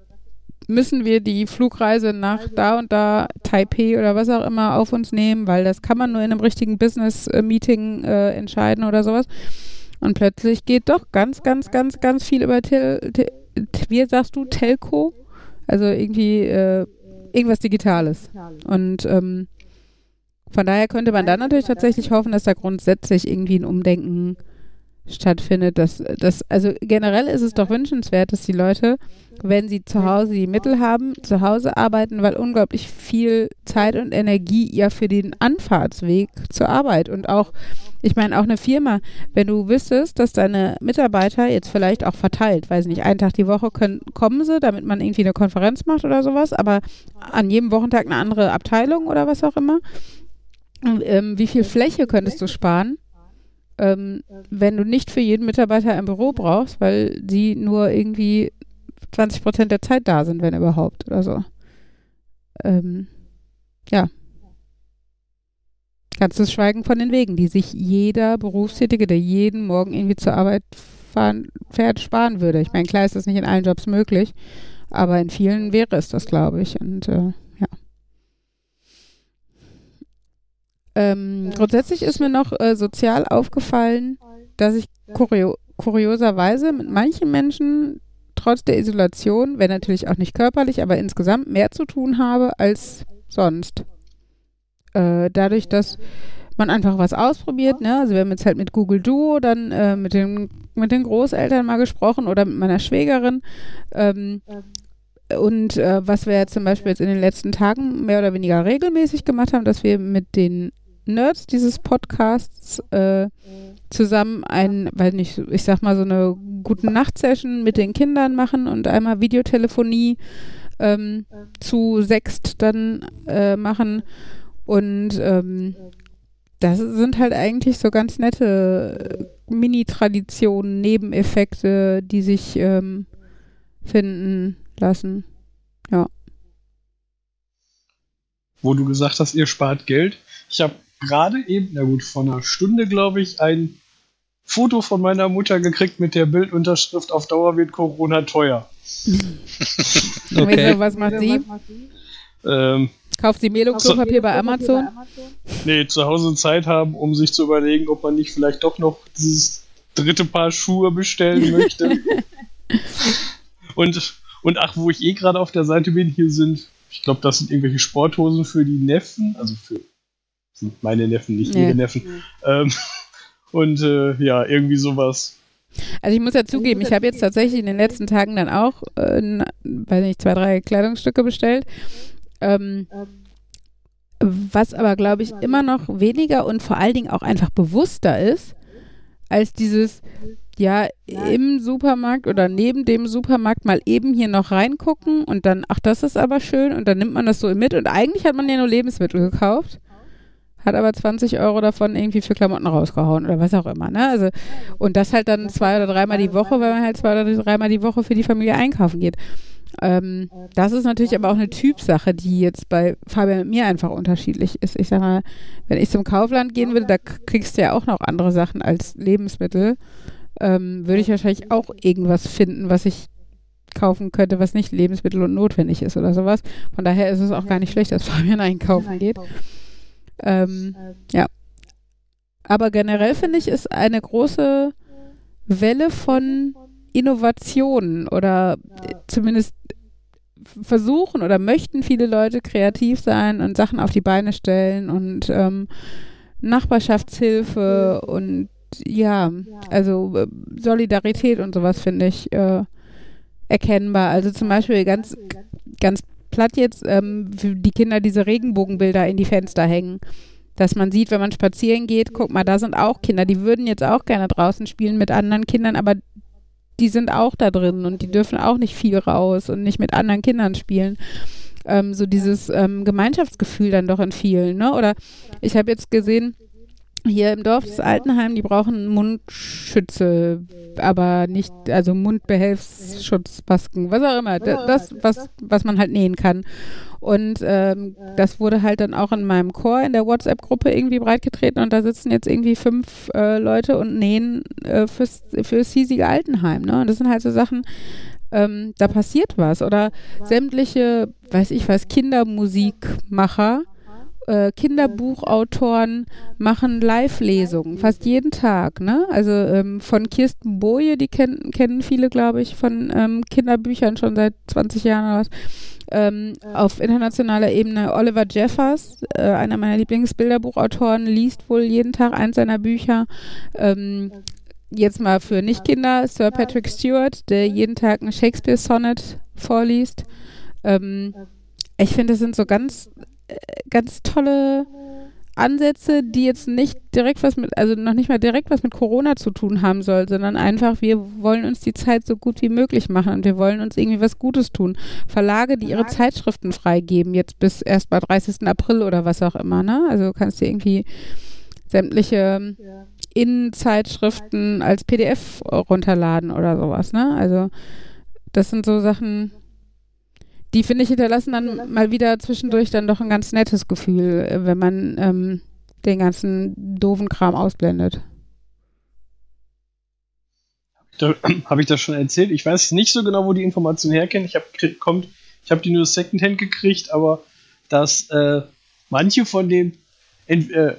müssen wir die Flugreise nach da und da Taipei oder was auch immer auf uns nehmen, weil das kann man nur in einem richtigen Business-Meeting äh, entscheiden oder sowas. Und plötzlich geht doch ganz, ganz, ganz, ganz viel über Tel, Tel wie sagst du, Telco? Also irgendwie äh, irgendwas Digitales. Und ähm, von daher könnte man dann natürlich tatsächlich hoffen, dass da grundsätzlich irgendwie ein Umdenken stattfindet. Dass, dass, also generell ist es doch wünschenswert, dass die Leute, wenn sie zu Hause die Mittel haben, zu Hause arbeiten, weil unglaublich viel Zeit und Energie ja für den Anfahrtsweg zur Arbeit und auch, ich meine, auch eine Firma, wenn du wüsstest, dass deine Mitarbeiter jetzt vielleicht auch verteilt, weiß nicht, einen Tag die Woche können, kommen sie, damit man irgendwie eine Konferenz macht oder sowas, aber an jedem Wochentag eine andere Abteilung oder was auch immer. Ähm, wie viel Fläche könntest du sparen? Ähm, wenn du nicht für jeden Mitarbeiter ein Büro brauchst, weil die nur irgendwie 20 Prozent der Zeit da sind, wenn überhaupt oder so. Ähm, ja. Ganz das Schweigen von den Wegen, die sich jeder Berufstätige, der jeden Morgen irgendwie zur Arbeit fahren, fährt, sparen würde. Ich meine, klar ist das nicht in allen Jobs möglich, aber in vielen wäre es das, glaube ich. Und äh, ja. Ähm, grundsätzlich ist mir noch äh, sozial aufgefallen, dass ich kurio kurioserweise mit manchen Menschen trotz der Isolation, wenn natürlich auch nicht körperlich, aber insgesamt mehr zu tun habe als sonst. Äh, dadurch, dass man einfach was ausprobiert, ne? Also wir haben jetzt halt mit Google Duo dann äh, mit, den, mit den Großeltern mal gesprochen oder mit meiner Schwägerin. Ähm, und äh, was wir jetzt zum Beispiel jetzt in den letzten Tagen mehr oder weniger regelmäßig gemacht haben, dass wir mit den Nerds dieses Podcasts äh, zusammen ein, weil nicht, ich sag mal, so eine gute Nacht-Session mit den Kindern machen und einmal Videotelefonie ähm, zu sechst dann äh, machen. Und ähm, das sind halt eigentlich so ganz nette Mini-Traditionen, Nebeneffekte, die sich ähm, finden lassen. Ja. Wo du gesagt hast, ihr spart Geld. Ich habe gerade eben, na gut, vor einer Stunde, glaube ich, ein Foto von meiner Mutter gekriegt mit der Bildunterschrift auf Dauer wird Corona teuer. okay. Was macht sie? Ähm, Kauft sie Melo-Klopapier bei Amazon? Nee, zu Hause Zeit haben, um sich zu überlegen, ob man nicht vielleicht doch noch dieses dritte Paar Schuhe bestellen möchte. und, und ach, wo ich eh gerade auf der Seite bin, hier sind, ich glaube, das sind irgendwelche Sporthosen für die Neffen, also für sind meine Neffen, nicht nee. ihre Neffen. Ähm, und äh, ja, irgendwie sowas. Also ich muss ja zugeben, ich habe jetzt tatsächlich in den letzten Tagen dann auch, äh, weiß nicht, zwei, drei Kleidungsstücke bestellt. Ähm, was aber, glaube ich, immer noch weniger und vor allen Dingen auch einfach bewusster ist, als dieses, ja, im Supermarkt oder neben dem Supermarkt mal eben hier noch reingucken und dann, ach, das ist aber schön und dann nimmt man das so mit und eigentlich hat man ja nur Lebensmittel gekauft hat aber 20 Euro davon irgendwie für Klamotten rausgehauen oder was auch immer. Ne? Also, und das halt dann zwei oder dreimal die Woche, weil man halt zwei oder dreimal die Woche für die Familie einkaufen geht. Ähm, das ist natürlich aber auch eine Typsache, die jetzt bei Fabian und mir einfach unterschiedlich ist. Ich sag mal, wenn ich zum Kaufland gehen würde, da kriegst du ja auch noch andere Sachen als Lebensmittel. Ähm, würde ich wahrscheinlich auch irgendwas finden, was ich kaufen könnte, was nicht Lebensmittel und notwendig ist oder sowas. Von daher ist es auch gar nicht schlecht, dass Fabian einkaufen geht. Ähm, ja. Aber generell finde ich, ist eine große Welle von Innovationen oder zumindest versuchen oder möchten viele Leute kreativ sein und Sachen auf die Beine stellen und ähm, Nachbarschaftshilfe und ja, also äh, Solidarität und sowas finde ich äh, erkennbar. Also zum Beispiel ganz, ganz platt jetzt ähm, für die Kinder diese Regenbogenbilder in die Fenster hängen. Dass man sieht, wenn man spazieren geht, guck mal, da sind auch Kinder, die würden jetzt auch gerne draußen spielen mit anderen Kindern, aber die sind auch da drin und die dürfen auch nicht viel raus und nicht mit anderen Kindern spielen. Ähm, so dieses ähm, Gemeinschaftsgefühl dann doch in vielen, ne? Oder ich habe jetzt gesehen, hier im Dorf das Altenheim, die brauchen Mundschütze, aber nicht, also Mundbehelfsschutzmasken, was auch immer, das, was, was man halt nähen kann. Und ähm, das wurde halt dann auch in meinem Chor in der WhatsApp-Gruppe irgendwie breitgetreten und da sitzen jetzt irgendwie fünf äh, Leute und nähen äh, fürs, fürs hiesige Altenheim. Ne? Und das sind halt so Sachen, ähm, da passiert was. Oder sämtliche, weiß ich was, Kindermusikmacher, äh, Kinderbuchautoren machen Live-Lesungen, fast jeden Tag. Ne? Also ähm, von Kirsten Boje, die kennen, kennen viele, glaube ich, von ähm, Kinderbüchern schon seit 20 Jahren oder was. Ähm, auf internationaler Ebene Oliver Jeffers, äh, einer meiner Lieblingsbilderbuchautoren, liest wohl jeden Tag eins seiner Bücher. Ähm, jetzt mal für Nicht-Kinder, Sir Patrick Stewart, der jeden Tag ein Shakespeare-Sonnet vorliest. Ähm, ich finde, das sind so ganz, ganz tolle Ansätze, die jetzt nicht direkt was mit, also noch nicht mal direkt was mit Corona zu tun haben soll, sondern einfach, wir wollen uns die Zeit so gut wie möglich machen und wir wollen uns irgendwie was Gutes tun. Verlage, die ihre Zeitschriften freigeben, jetzt bis erst mal 30. April oder was auch immer, ne? Also kannst du irgendwie sämtliche Innenzeitschriften als PDF runterladen oder sowas, ne? Also das sind so Sachen, die finde ich hinterlassen dann mal wieder zwischendurch dann doch ein ganz nettes Gefühl, äh, wenn man ähm, den ganzen doofen Kram ausblendet. Habe ich das schon erzählt? Ich weiß nicht so genau, wo die Information herkennt. Ich habe kommt, ich habe die nur Secondhand gekriegt, aber dass äh, manche von den Ent, äh,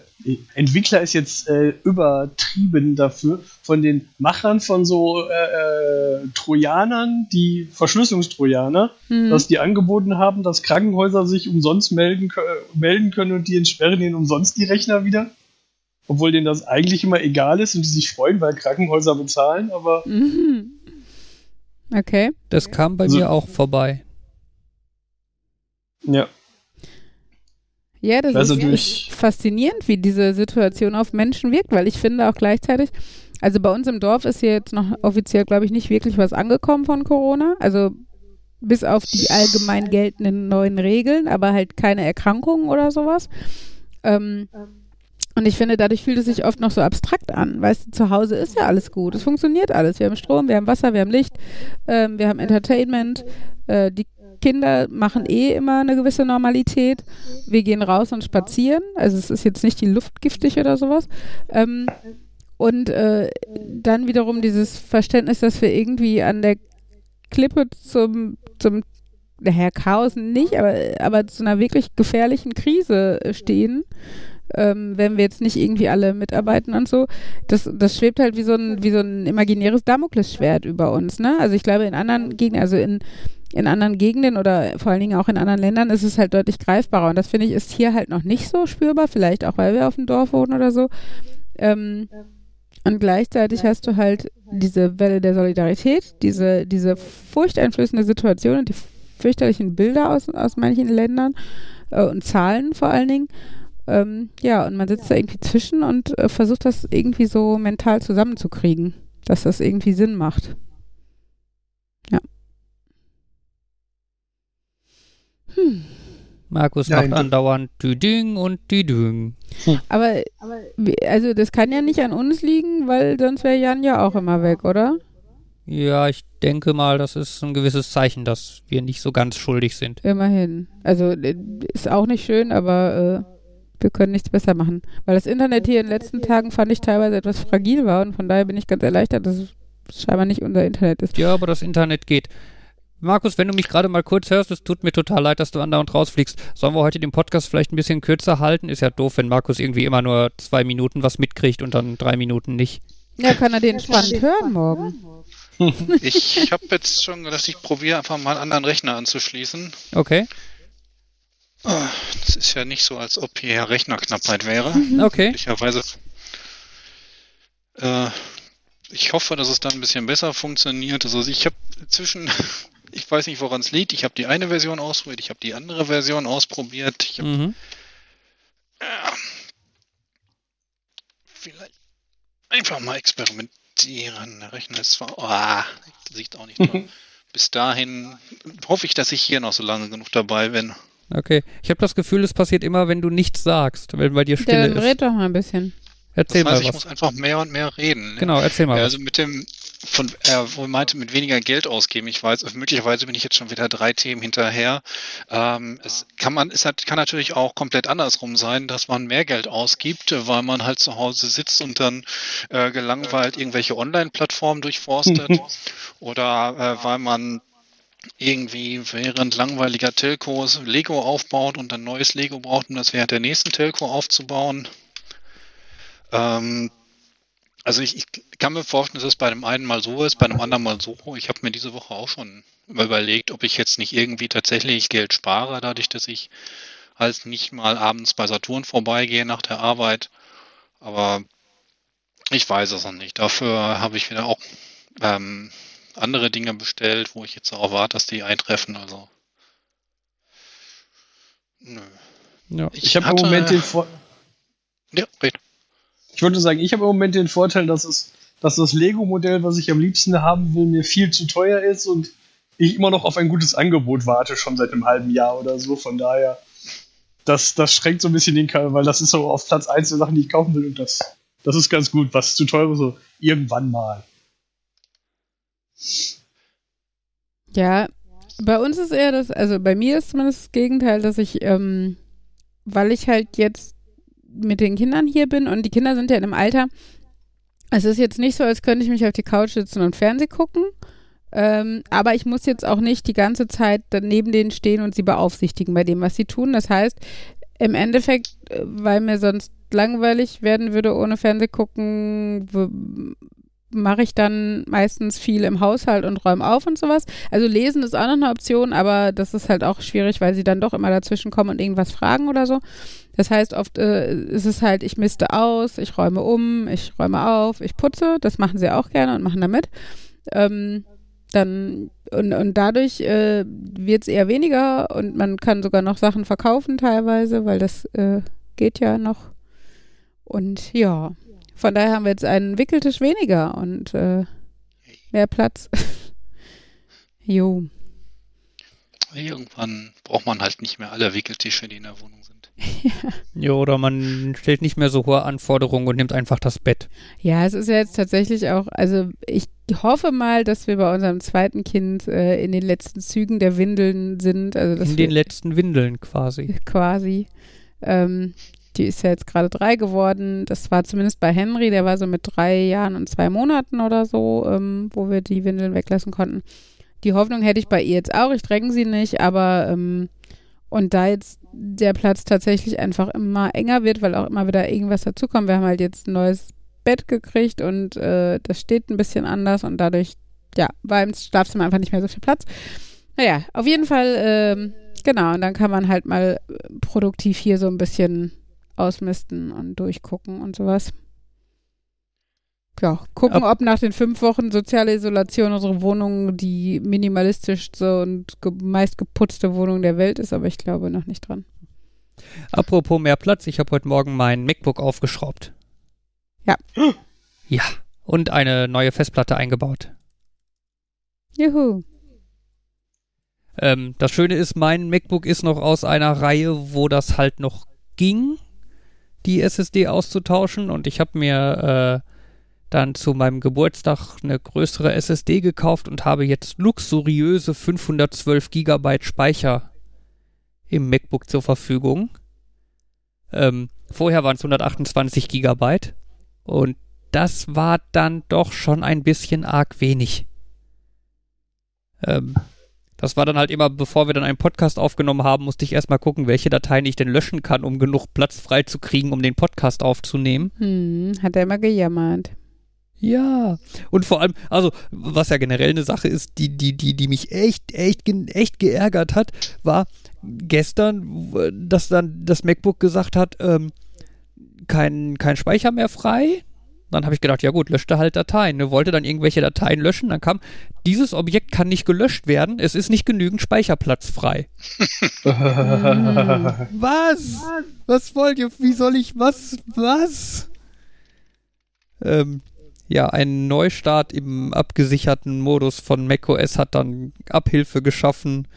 Entwickler ist jetzt äh, übertrieben dafür, von den Machern von so äh, äh Trojanern, die Verschlüsselungstrojaner, mhm. dass die angeboten haben, dass Krankenhäuser sich umsonst melden, melden können und die entsperren ihnen umsonst die Rechner wieder. Obwohl denen das eigentlich immer egal ist und die sich freuen, weil Krankenhäuser bezahlen, aber. Mhm. Okay. Das kam bei also, mir auch vorbei. Ja. Ja, das also ist faszinierend, wie diese Situation auf Menschen wirkt, weil ich finde auch gleichzeitig, also bei uns im Dorf ist hier jetzt noch offiziell, glaube ich, nicht wirklich was angekommen von Corona. Also bis auf die allgemein geltenden neuen Regeln, aber halt keine Erkrankungen oder sowas. Ähm, und ich finde, dadurch fühlt es sich oft noch so abstrakt an. Weißt du, zu Hause ist ja alles gut. Es funktioniert alles. Wir haben Strom, wir haben Wasser, wir haben Licht, ähm, wir haben Entertainment. Äh, die Kinder machen eh immer eine gewisse Normalität. Wir gehen raus und spazieren. Also es ist jetzt nicht die Luft giftig oder sowas. Ähm, und äh, dann wiederum dieses Verständnis, dass wir irgendwie an der Klippe zum, zum naja, Chaos nicht, aber, aber zu einer wirklich gefährlichen Krise stehen. Ähm, wenn wir jetzt nicht irgendwie alle mitarbeiten und so, das, das schwebt halt wie so ein, wie so ein imaginäres Damoklesschwert über uns, ne? Also ich glaube in anderen Gegenden, also in in anderen Gegenden oder vor allen Dingen auch in anderen Ländern ist es halt deutlich greifbarer. Und das finde ich ist hier halt noch nicht so spürbar, vielleicht auch weil wir auf dem Dorf wohnen oder so. Ähm, und gleichzeitig hast du halt diese Welle der Solidarität, diese, diese furchteinflößende Situation und die fürchterlichen Bilder aus, aus manchen Ländern äh, und Zahlen vor allen Dingen. Ähm, ja, und man sitzt da irgendwie zwischen und äh, versucht das irgendwie so mental zusammenzukriegen, dass das irgendwie Sinn macht. Hm. Markus ja, macht andauernd Düding und Düding. Hm. Aber, aber, also das kann ja nicht an uns liegen, weil sonst wäre Jan ja auch immer weg, oder? Ja, ich denke mal, das ist ein gewisses Zeichen, dass wir nicht so ganz schuldig sind. Immerhin. Also äh, ist auch nicht schön, aber äh, wir können nichts besser machen. Weil das Internet hier in den letzten Tagen fand ich teilweise etwas fragil war und von daher bin ich ganz erleichtert, dass es scheinbar nicht unser Internet ist. Ja, aber das Internet geht. Markus, wenn du mich gerade mal kurz hörst, es tut mir total leid, dass du andauernd rausfliegst. Sollen wir heute den Podcast vielleicht ein bisschen kürzer halten? Ist ja doof, wenn Markus irgendwie immer nur zwei Minuten was mitkriegt und dann drei Minuten nicht. Ja, kann er den spannend hören morgen. Ich habe jetzt schon gedacht, ich probiere einfach mal einen anderen Rechner anzuschließen. Okay. Das ist ja nicht so, als ob hier Rechnerknappheit wäre. Okay. Möglicherweise. Äh, ich hoffe, dass es dann ein bisschen besser funktioniert. Also ich habe zwischen ich weiß nicht, woran es liegt. Ich habe die eine Version ausprobiert, ich habe die andere Version ausprobiert. Ich habe mhm. äh, vielleicht einfach mal experimentieren. Der Rechner ist zwar, oh, sieht auch nicht toll. Bis dahin hoffe ich, dass ich hier noch so lange genug dabei bin. Okay, ich habe das Gefühl, es passiert immer, wenn du nichts sagst, wenn bei dir Stille Dann red doch mal ein bisschen. Erzähl das heißt, mal was. ich muss einfach mehr und mehr reden. Ne? Genau, erzähl mal. Also was. mit dem von er wohl meinte mit weniger Geld ausgeben. Ich weiß, möglicherweise bin ich jetzt schon wieder drei Themen hinterher. Ähm, es kann man, es hat, kann natürlich auch komplett andersrum sein, dass man mehr Geld ausgibt, weil man halt zu Hause sitzt und dann äh, gelangweilt irgendwelche Online-Plattformen durchforstet oder äh, weil man irgendwie während langweiliger Telcos Lego aufbaut und dann neues Lego braucht, um das während der nächsten Telco aufzubauen. Ähm, also ich, ich, kann mir vorstellen, dass es bei dem einen mal so ist, bei dem anderen mal so. Ich habe mir diese Woche auch schon überlegt, ob ich jetzt nicht irgendwie tatsächlich Geld spare, dadurch, dass ich halt nicht mal abends bei Saturn vorbeigehe nach der Arbeit. Aber ich weiß es noch nicht. Dafür habe ich wieder auch ähm, andere Dinge bestellt, wo ich jetzt darauf warte, dass die eintreffen. Also. Nö. Ja. Ich, ich habe im Moment den Vor Ja, red. Ich wollte sagen, ich habe im Moment den Vorteil, dass es, dass das Lego-Modell, was ich am liebsten haben will, mir viel zu teuer ist und ich immer noch auf ein gutes Angebot warte, schon seit einem halben Jahr oder so. Von daher, das, das schränkt so ein bisschen den Fall, weil das ist so auf Platz 1 der Sachen, die ich kaufen will und das, das ist ganz gut. Was zu teuer ist, so irgendwann mal. Ja, bei uns ist eher das, also bei mir ist zumindest das Gegenteil, dass ich, ähm, weil ich halt jetzt mit den Kindern hier bin und die Kinder sind ja in einem Alter, es ist jetzt nicht so, als könnte ich mich auf die Couch sitzen und Fernseh gucken, ähm, aber ich muss jetzt auch nicht die ganze Zeit neben denen stehen und sie beaufsichtigen bei dem, was sie tun. Das heißt, im Endeffekt, äh, weil mir sonst langweilig werden würde ohne Fernseh gucken, mache ich dann meistens viel im Haushalt und räume auf und sowas. Also lesen ist auch noch eine Option, aber das ist halt auch schwierig, weil sie dann doch immer dazwischen kommen und irgendwas fragen oder so. Das heißt, oft äh, ist es halt, ich misste aus, ich räume um, ich räume auf, ich putze. Das machen sie auch gerne und machen damit. Ähm, dann und, und dadurch äh, wird es eher weniger und man kann sogar noch Sachen verkaufen teilweise, weil das äh, geht ja noch. Und ja, von daher haben wir jetzt einen Wickeltisch weniger und äh, mehr Platz. jo. Irgendwann braucht man halt nicht mehr alle Wickeltische, die in der Wohnung sind. ja. oder man stellt nicht mehr so hohe Anforderungen und nimmt einfach das Bett. Ja, es ist ja jetzt tatsächlich auch, also ich hoffe mal, dass wir bei unserem zweiten Kind äh, in den letzten Zügen der Windeln sind. Also in den letzten Windeln quasi. Quasi. Ähm, die ist ja jetzt gerade drei geworden. Das war zumindest bei Henry, der war so mit drei Jahren und zwei Monaten oder so, ähm, wo wir die Windeln weglassen konnten. Die Hoffnung hätte ich bei ihr jetzt auch. Ich dränge sie nicht, aber ähm, und da jetzt der Platz tatsächlich einfach immer enger wird, weil auch immer wieder irgendwas dazukommt. Wir haben halt jetzt ein neues Bett gekriegt und äh, das steht ein bisschen anders und dadurch, ja, war im Schlafzimmer einfach nicht mehr so viel Platz. Naja, auf jeden Fall, ähm, genau, und dann kann man halt mal produktiv hier so ein bisschen ausmisten und durchgucken und sowas. Ja, gucken, ob nach den fünf Wochen soziale Isolation unsere Wohnung die minimalistischste und ge meist geputzte Wohnung der Welt ist, aber ich glaube noch nicht dran. Apropos mehr Platz, ich habe heute Morgen mein MacBook aufgeschraubt. Ja. Ja, und eine neue Festplatte eingebaut. Juhu. Ähm, das Schöne ist, mein MacBook ist noch aus einer Reihe, wo das halt noch ging die SSD auszutauschen und ich habe mir äh, dann zu meinem Geburtstag eine größere SSD gekauft und habe jetzt luxuriöse 512 GB Speicher im MacBook zur Verfügung. Ähm, vorher waren es 128 GB und das war dann doch schon ein bisschen arg wenig. Ähm, das war dann halt immer, bevor wir dann einen Podcast aufgenommen haben, musste ich erstmal gucken, welche Dateien ich denn löschen kann, um genug Platz frei zu kriegen, um den Podcast aufzunehmen. Hm, hat er immer gejammert. Ja, und vor allem, also, was ja generell eine Sache ist, die, die, die, die mich echt, echt, echt geärgert hat, war gestern, dass dann das MacBook gesagt hat, ähm, kein, kein Speicher mehr frei, dann habe ich gedacht, ja gut, löschte halt Dateien. Ne? Wollte dann irgendwelche Dateien löschen. Dann kam, dieses Objekt kann nicht gelöscht werden. Es ist nicht genügend Speicherplatz frei. was? Was wollt ihr? Wie soll ich was? Was? Ähm, ja, ein Neustart im abgesicherten Modus von macOS hat dann Abhilfe geschaffen.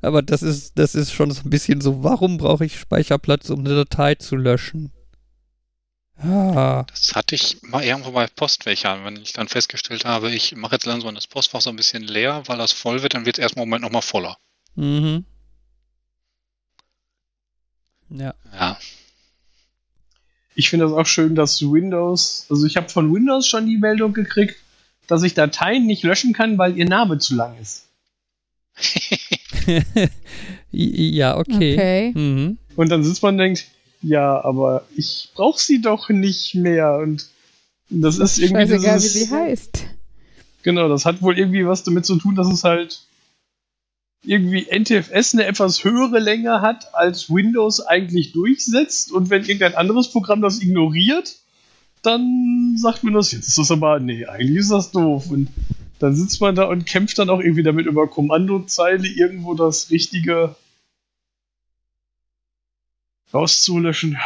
Aber das ist, das ist schon so ein bisschen so, warum brauche ich Speicherplatz, um eine Datei zu löschen? Ah. Das hatte ich mal irgendwo bei Postfächern, wenn ich dann festgestellt habe, ich mache jetzt langsam das Postfach so ein bisschen leer, weil das voll wird, dann wird es erstmal im Moment nochmal voller. Mhm. Ja. Ja. Ich finde das auch schön, dass Windows, also ich habe von Windows schon die Meldung gekriegt, dass ich Dateien nicht löschen kann, weil ihr Name zu lang ist. ja, okay. Okay. Mhm. Und dann sitzt man und denkt, ja, aber ich brauche sie doch nicht mehr. Und das ist irgendwie Scheißegal, wie dieses, sie heißt. Genau, das hat wohl irgendwie was damit zu tun, dass es halt irgendwie NTFS eine etwas höhere Länge hat, als Windows eigentlich durchsetzt. Und wenn irgendein anderes Programm das ignoriert, dann sagt Windows, jetzt ist das aber, nee, eigentlich ist das doof. Und dann sitzt man da und kämpft dann auch irgendwie damit über Kommandozeile irgendwo das Richtige rauszulöschen.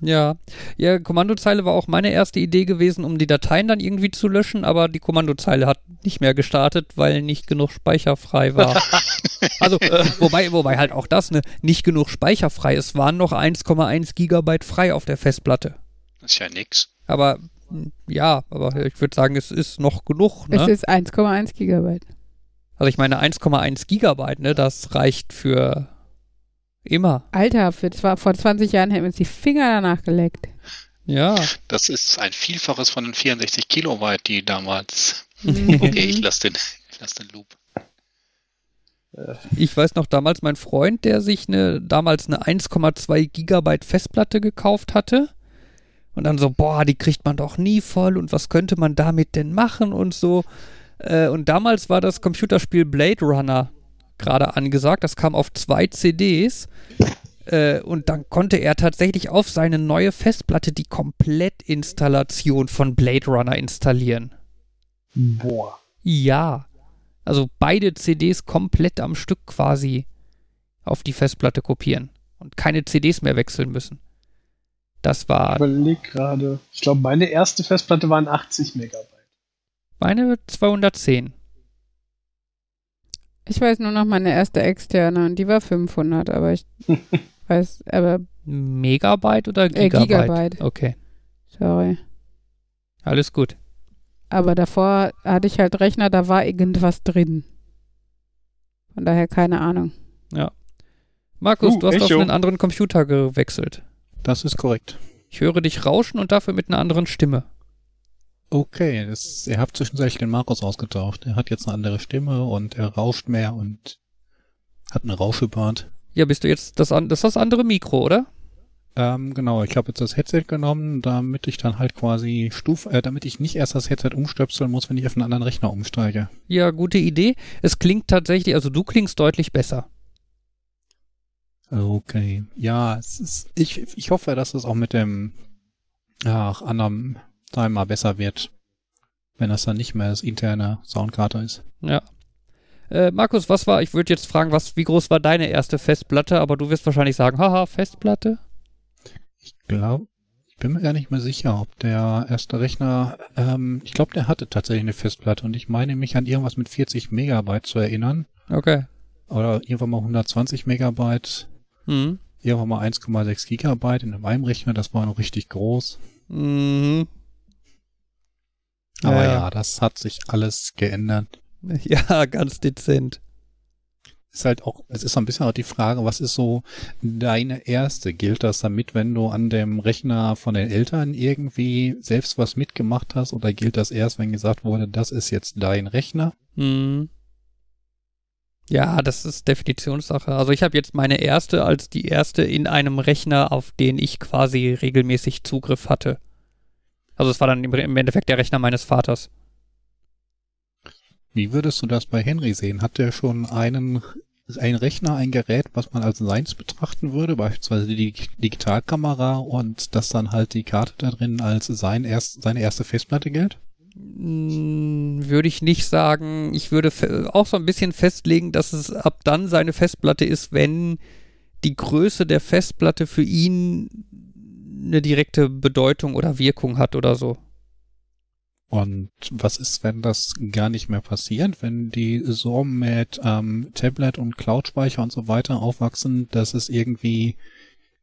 Ja. Ja, Kommandozeile war auch meine erste Idee gewesen, um die Dateien dann irgendwie zu löschen, aber die Kommandozeile hat nicht mehr gestartet, weil nicht genug Speicher frei war. also, wobei, wobei halt auch das, ne, nicht genug Speicher frei. Es waren noch 1,1 Gigabyte frei auf der Festplatte. Das ist ja nix. Aber mh, ja, aber ich würde sagen, es ist noch genug, Es ne? ist 1,1 Gigabyte. Also ich meine 1,1 Gigabyte, ne, das reicht für immer. Alter, für zwar, vor 20 Jahren hätten wir uns die Finger danach geleckt. Ja. Das ist ein Vielfaches von den 64 Kilobyte, die damals. Mhm. Okay, ich lasse den, ich lass den Loop. Ich weiß noch damals mein Freund, der sich eine damals eine 1,2 Gigabyte Festplatte gekauft hatte. Und dann so, boah, die kriegt man doch nie voll und was könnte man damit denn machen und so. Äh, und damals war das Computerspiel Blade Runner gerade angesagt. Das kam auf zwei CDs. Äh, und dann konnte er tatsächlich auf seine neue Festplatte die Komplettinstallation von Blade Runner installieren. Boah. Ja. Also beide CDs komplett am Stück quasi auf die Festplatte kopieren und keine CDs mehr wechseln müssen. Das Ich war überleg gerade. Ich glaube, meine erste Festplatte waren 80 Megabyte. meine 210. Ich weiß nur noch meine erste externe und die war 500, aber ich weiß, aber Megabyte oder Äh, Gigabyte? Gigabyte. Okay, sorry. alles gut. Aber davor hatte ich halt Rechner, da war irgendwas drin. Von daher keine Ahnung. Markus, Uh, du hast auf einen anderen Computer gewechselt. Das ist korrekt. Ich höre dich rauschen und dafür mit einer anderen Stimme. Okay, das, ihr habt zwischenzeitlich den Markus ausgetauscht. Er hat jetzt eine andere Stimme und er rauscht mehr und hat eine Rauschebart. Ja, bist du jetzt das, das ist das andere Mikro, oder? Ähm, genau, ich habe jetzt das Headset genommen, damit ich dann halt quasi Stuf, äh, damit ich nicht erst das Headset umstöpseln muss, wenn ich auf einen anderen Rechner umsteige. Ja, gute Idee. Es klingt tatsächlich, also du klingst deutlich besser. Okay. Ja, es ist, ich, ich hoffe, dass es auch mit dem, ach, anderen Timer besser wird. Wenn das dann nicht mehr das interne Soundkarte ist. Ja. Äh, Markus, was war, ich würde jetzt fragen, was, wie groß war deine erste Festplatte, aber du wirst wahrscheinlich sagen, haha, Festplatte? Ich glaube, ich bin mir gar nicht mehr sicher, ob der erste Rechner, ähm, ich glaube, der hatte tatsächlich eine Festplatte und ich meine mich an irgendwas mit 40 Megabyte zu erinnern. Okay. Oder irgendwann mal 120 Megabyte, Mhm. irgendwann mal 1,6 Gigabyte in meinem Rechner, das war noch richtig groß. Mhm. Aber Ja. ja, das hat sich alles geändert. Ja, ganz dezent. Ist halt auch, es ist so ein bisschen auch die Frage, was ist so deine erste? Gilt das damit, wenn du an dem Rechner von den Eltern irgendwie selbst was mitgemacht hast oder gilt das erst, wenn gesagt wurde, das ist jetzt dein Rechner? Mhm. Ja, das ist Definitionssache. Also ich habe jetzt meine erste als die erste in einem Rechner, auf den ich quasi regelmäßig Zugriff hatte. Also es war dann im Endeffekt der Rechner meines Vaters. Wie würdest du das bei Henry sehen? Hat der schon einen, ein Rechner, ein Gerät, was man als seins betrachten würde, beispielsweise die Digitalkamera und dass dann halt die Karte da drin als sein erst, seine erste Festplatte gilt? Mm, Würde ich nicht sagen. Ich würde auch so ein bisschen festlegen, dass es ab dann seine Festplatte ist, wenn die Größe der Festplatte für ihn eine direkte Bedeutung oder Wirkung hat oder so. Und was ist, wenn das gar nicht mehr passiert, wenn die so mit ähm, Tablet und Cloud-Speicher und so weiter aufwachsen, dass es irgendwie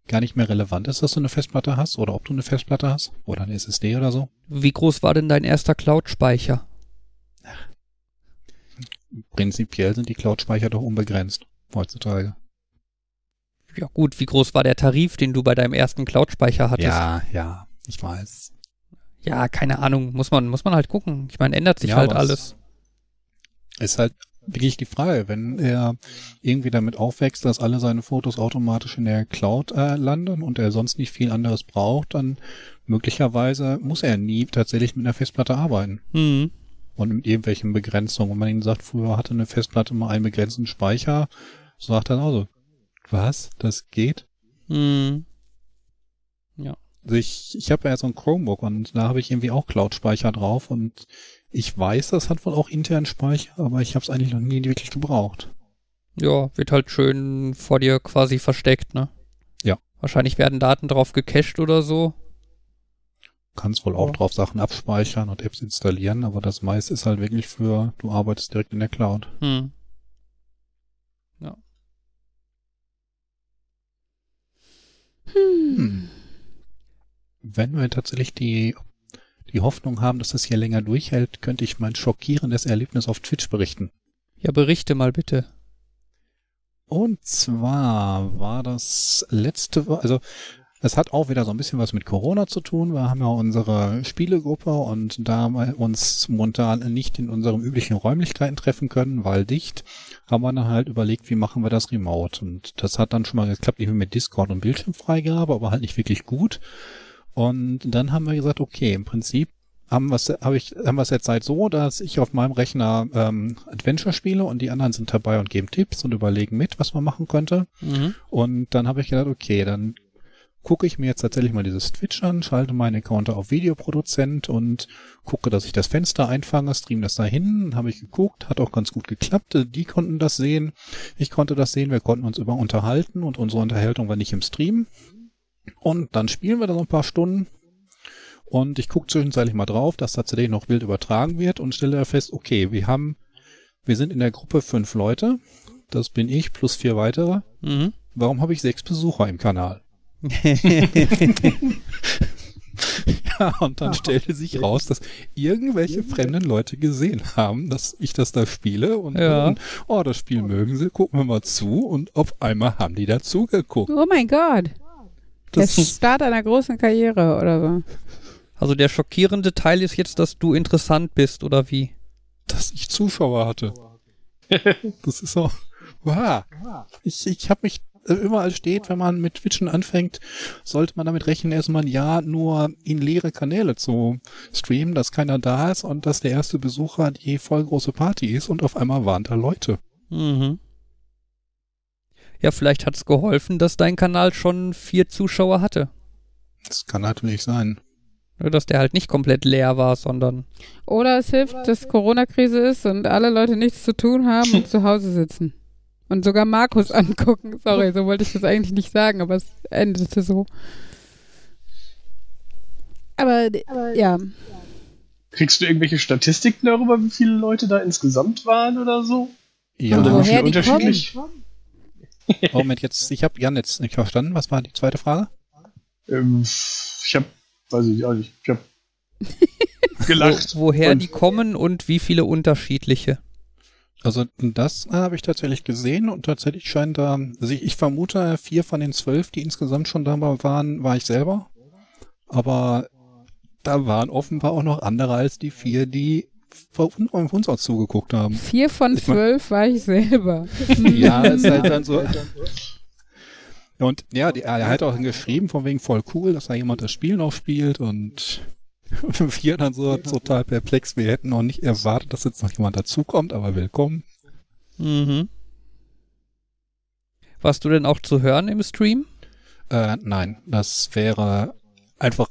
gar nicht mehr relevant ist, dass du eine Festplatte hast oder ob du eine Festplatte hast oder eine SSD oder so? Wie groß war denn dein erster Cloud-Speicher? Prinzipiell sind die Cloud-Speicher doch unbegrenzt heutzutage. Ja gut, wie groß war der Tarif, den du bei deinem ersten Cloud-Speicher hattest? Ja, ja, ich weiß. Ja, keine Ahnung, muss man, muss man halt gucken. Ich meine, ändert sich Ja, halt alles. Ist halt wirklich die Frage, wenn er irgendwie damit aufwächst, dass alle seine Fotos automatisch in der Cloud äh, landen und er sonst nicht viel anderes braucht, dann möglicherweise muss er nie tatsächlich mit einer Festplatte arbeiten. Mhm. Und mit irgendwelchen Begrenzungen. Wenn man ihm sagt, früher hatte eine Festplatte mal einen begrenzten Speicher, sagt er also, was? Das geht? Mhm. Also ich, ich habe ja so ein Chromebook und da habe ich irgendwie auch Cloud-Speicher drauf und ich weiß, das hat wohl auch internen Speicher, aber ich habe es eigentlich noch nie wirklich gebraucht. Ja, wird halt schön vor dir quasi versteckt, ne? Ja. Wahrscheinlich werden Daten drauf gecached oder so. Kannst wohl auch drauf Sachen abspeichern und Apps installieren, aber das meiste ist halt wirklich für, du arbeitest direkt in der Cloud. Hm. Hm. Wenn wir tatsächlich die, die Hoffnung haben, dass das hier länger durchhält, könnte ich mein schockierendes Erlebnis auf Twitch berichten. Ja, berichte mal bitte. Und zwar war das letzte, also es hat auch wieder so ein bisschen was mit Corona zu tun. Wir haben ja unsere Spielegruppe und da wir uns momentan nicht in unseren üblichen Räumlichkeiten treffen können, weil dicht, haben wir dann halt überlegt, wie machen wir das remote. Und das hat dann schon mal geklappt, irgendwie mit Discord und Bildschirmfreigabe, aber halt nicht wirklich gut. Und dann haben wir gesagt, okay, im Prinzip haben wir es hab ich, haben wir es jetzt halt so, dass ich auf meinem Rechner ähm, Adventure spiele und die anderen sind dabei und geben Tipps und überlegen mit, was man machen könnte. Mhm. Und dann habe ich gedacht, okay, dann gucke ich mir jetzt tatsächlich mal dieses Twitch an, schalte meinen Account auf Videoproduzent und gucke, dass ich das Fenster einfange, stream das dahin, habe ich geguckt, hat auch ganz gut geklappt. Die konnten das sehen, ich konnte das sehen, wir konnten uns über unterhalten und unsere Unterhaltung war nicht im Stream. Und dann spielen wir da so ein paar Stunden und ich gucke zwischenzeitlich mal drauf, dass tatsächlich noch wild übertragen wird und stelle da fest, okay, wir haben, wir sind in der Gruppe fünf Leute, das bin ich plus vier weitere. Mhm. Warum habe ich sechs Besucher im Kanal? Ja, und dann stellte sich raus, dass irgendwelche fremden Leute gesehen haben, dass ich das da spiele und, Ja. und oh, das Spiel mögen sie, gucken wir mal zu und auf einmal haben die dazu geguckt. Oh mein Gott. Der Das, Start einer großen Karriere oder so. Also der schockierende Teil ist jetzt, dass du interessant bist, oder wie? dass ich Zuschauer hatte. Das ist so, wow. Ich, ich habe mich überall steht, wenn man mit Twitchen anfängt, sollte man damit rechnen, erstmal ein Jahr nur in leere Kanäle zu streamen, dass keiner da ist und dass der erste Besucher die voll große Party ist und auf einmal waren da Leute. Mhm. Ja, vielleicht hat es geholfen, dass dein Kanal schon vier Zuschauer hatte. Das kann natürlich sein. Nur, Dass der halt nicht komplett leer war, sondern. Oder es hilft, dass Corona-Krise ist und alle Leute nichts zu tun haben und zu Hause sitzen. Und sogar Markus angucken. Sorry, so wollte ich das eigentlich nicht sagen, aber es endete so. Aber, ja, Kriegst du irgendwelche Statistiken darüber, wie viele Leute da insgesamt waren oder so? Ja, Oder wie woher viel die unterschiedlich? Moment, jetzt, ich habe Jan jetzt nicht verstanden. Was war die zweite Frage? Ähm, ich habe, weiß ich auch nicht, ich habe gelacht. Wo, woher die kommen und wie viele unterschiedliche. Also das habe ich tatsächlich gesehen und tatsächlich scheint da, also ich, ich vermute, vier von den zwölf, die insgesamt schon da waren, war ich selber. Aber da waren offenbar auch noch andere als die vier, die von uns aus zugeguckt haben. vier von Ich mein- zwölf war ich selber. Ja, ist halt dann so. Und ja, die, er hat auch geschrieben, von wegen voll cool, dass da jemand das Spiel noch spielt und wir dann so total perplex. Wir hätten noch nicht erwartet, dass jetzt noch jemand dazukommt, aber willkommen. Mhm. Warst du denn auch zu hören im Stream? Äh, nein, das wäre einfach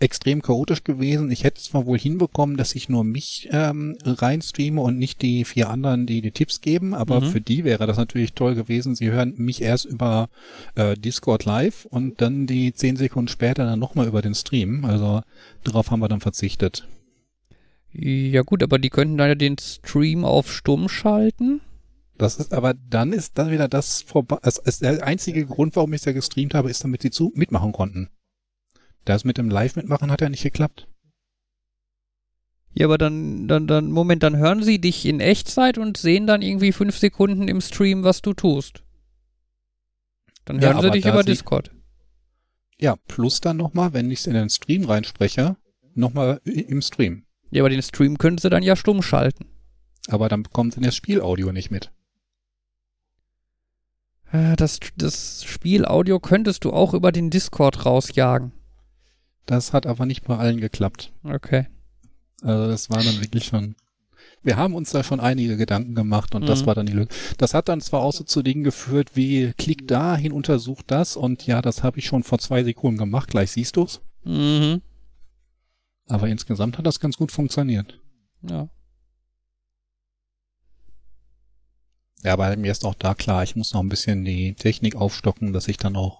extrem chaotisch gewesen. Ich hätte es zwar wohl hinbekommen, dass ich nur mich ähm, reinstreame und nicht die vier anderen, die die Tipps geben, aber Mhm. für die wäre das natürlich toll gewesen. Sie hören mich erst über äh, Discord live und dann die zehn Sekunden später dann nochmal über den Stream. Also darauf haben wir dann verzichtet. Ja gut, aber die könnten dann ja den Stream auf stumm schalten. Das ist, aber dann ist dann wieder das vorbei. Ist der einzige Grund, warum ich es ja gestreamt habe, ist, damit sie zu mitmachen konnten. Das mit dem Live-Mitmachen hat ja nicht geklappt. Ja, aber dann, dann, dann, Moment, dann hören sie dich in Echtzeit und sehen dann irgendwie fünf Sekunden im Stream, was du tust. Dann Ja, hören sie aber dich über sie- Discord. Ja, plus dann nochmal, wenn ich es in den Stream reinspreche, nochmal im Stream. Ja, aber den Stream können sie dann ja stumm schalten. Aber dann bekommen sie das Spielaudio nicht mit. Äh, Das, das Spielaudio könntest du auch über den Discord rausjagen. Das hat aber nicht bei allen geklappt. Okay. Also das war dann wirklich schon. Wir haben uns da schon einige Gedanken gemacht und das Mhm. war dann die Lösung. Das hat dann zwar auch so zu Dingen geführt wie klick dahin, untersuch das und ja, das habe ich schon vor zwei Sekunden gemacht, gleich siehst du's. Mhm. Aber insgesamt hat das ganz gut funktioniert. Ja. Ja, aber mir ist auch da klar, ich muss noch ein bisschen die Technik aufstocken, dass ich dann auch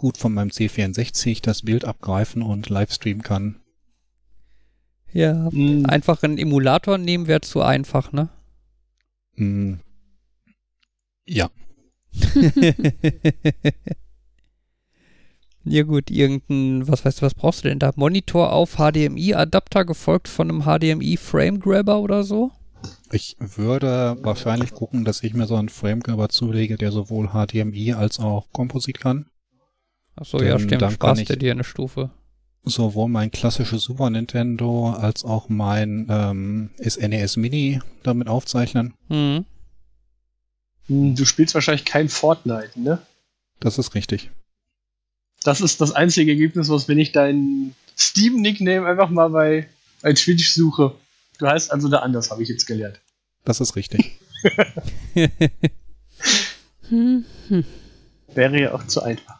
gut von meinem C64 das Bild abgreifen und livestreamen kann. Ja. Hm, Einfach einen Emulator nehmen wäre zu einfach, ne? Hm. Ja, ja gut, irgendein, was weißt du, was brauchst du denn da? Monitor auf HDMI-Adapter gefolgt von einem HDMI-Frame-Grabber oder so? ich würde wahrscheinlich gucken, dass ich mir so einen Framegrabber zulege, der sowohl HDMI als auch Composite kann. Achso, ja, stimmt, dann kann sparst ich- du dir eine Stufe. sowohl mein klassisches Super Nintendo als auch mein ähm, SNES Mini damit aufzeichnen. Mhm. hm, du spielst wahrscheinlich kein Fortnite, ne? Das ist richtig. Das ist das einzige Ergebnis, was, wenn ich deinen Steam-Nickname einfach mal bei, bei Twitch suche. Du heißt also da anders, habe ich jetzt gelernt. Das ist richtig. Hm. Hm. Wäre ja auch zu einfach.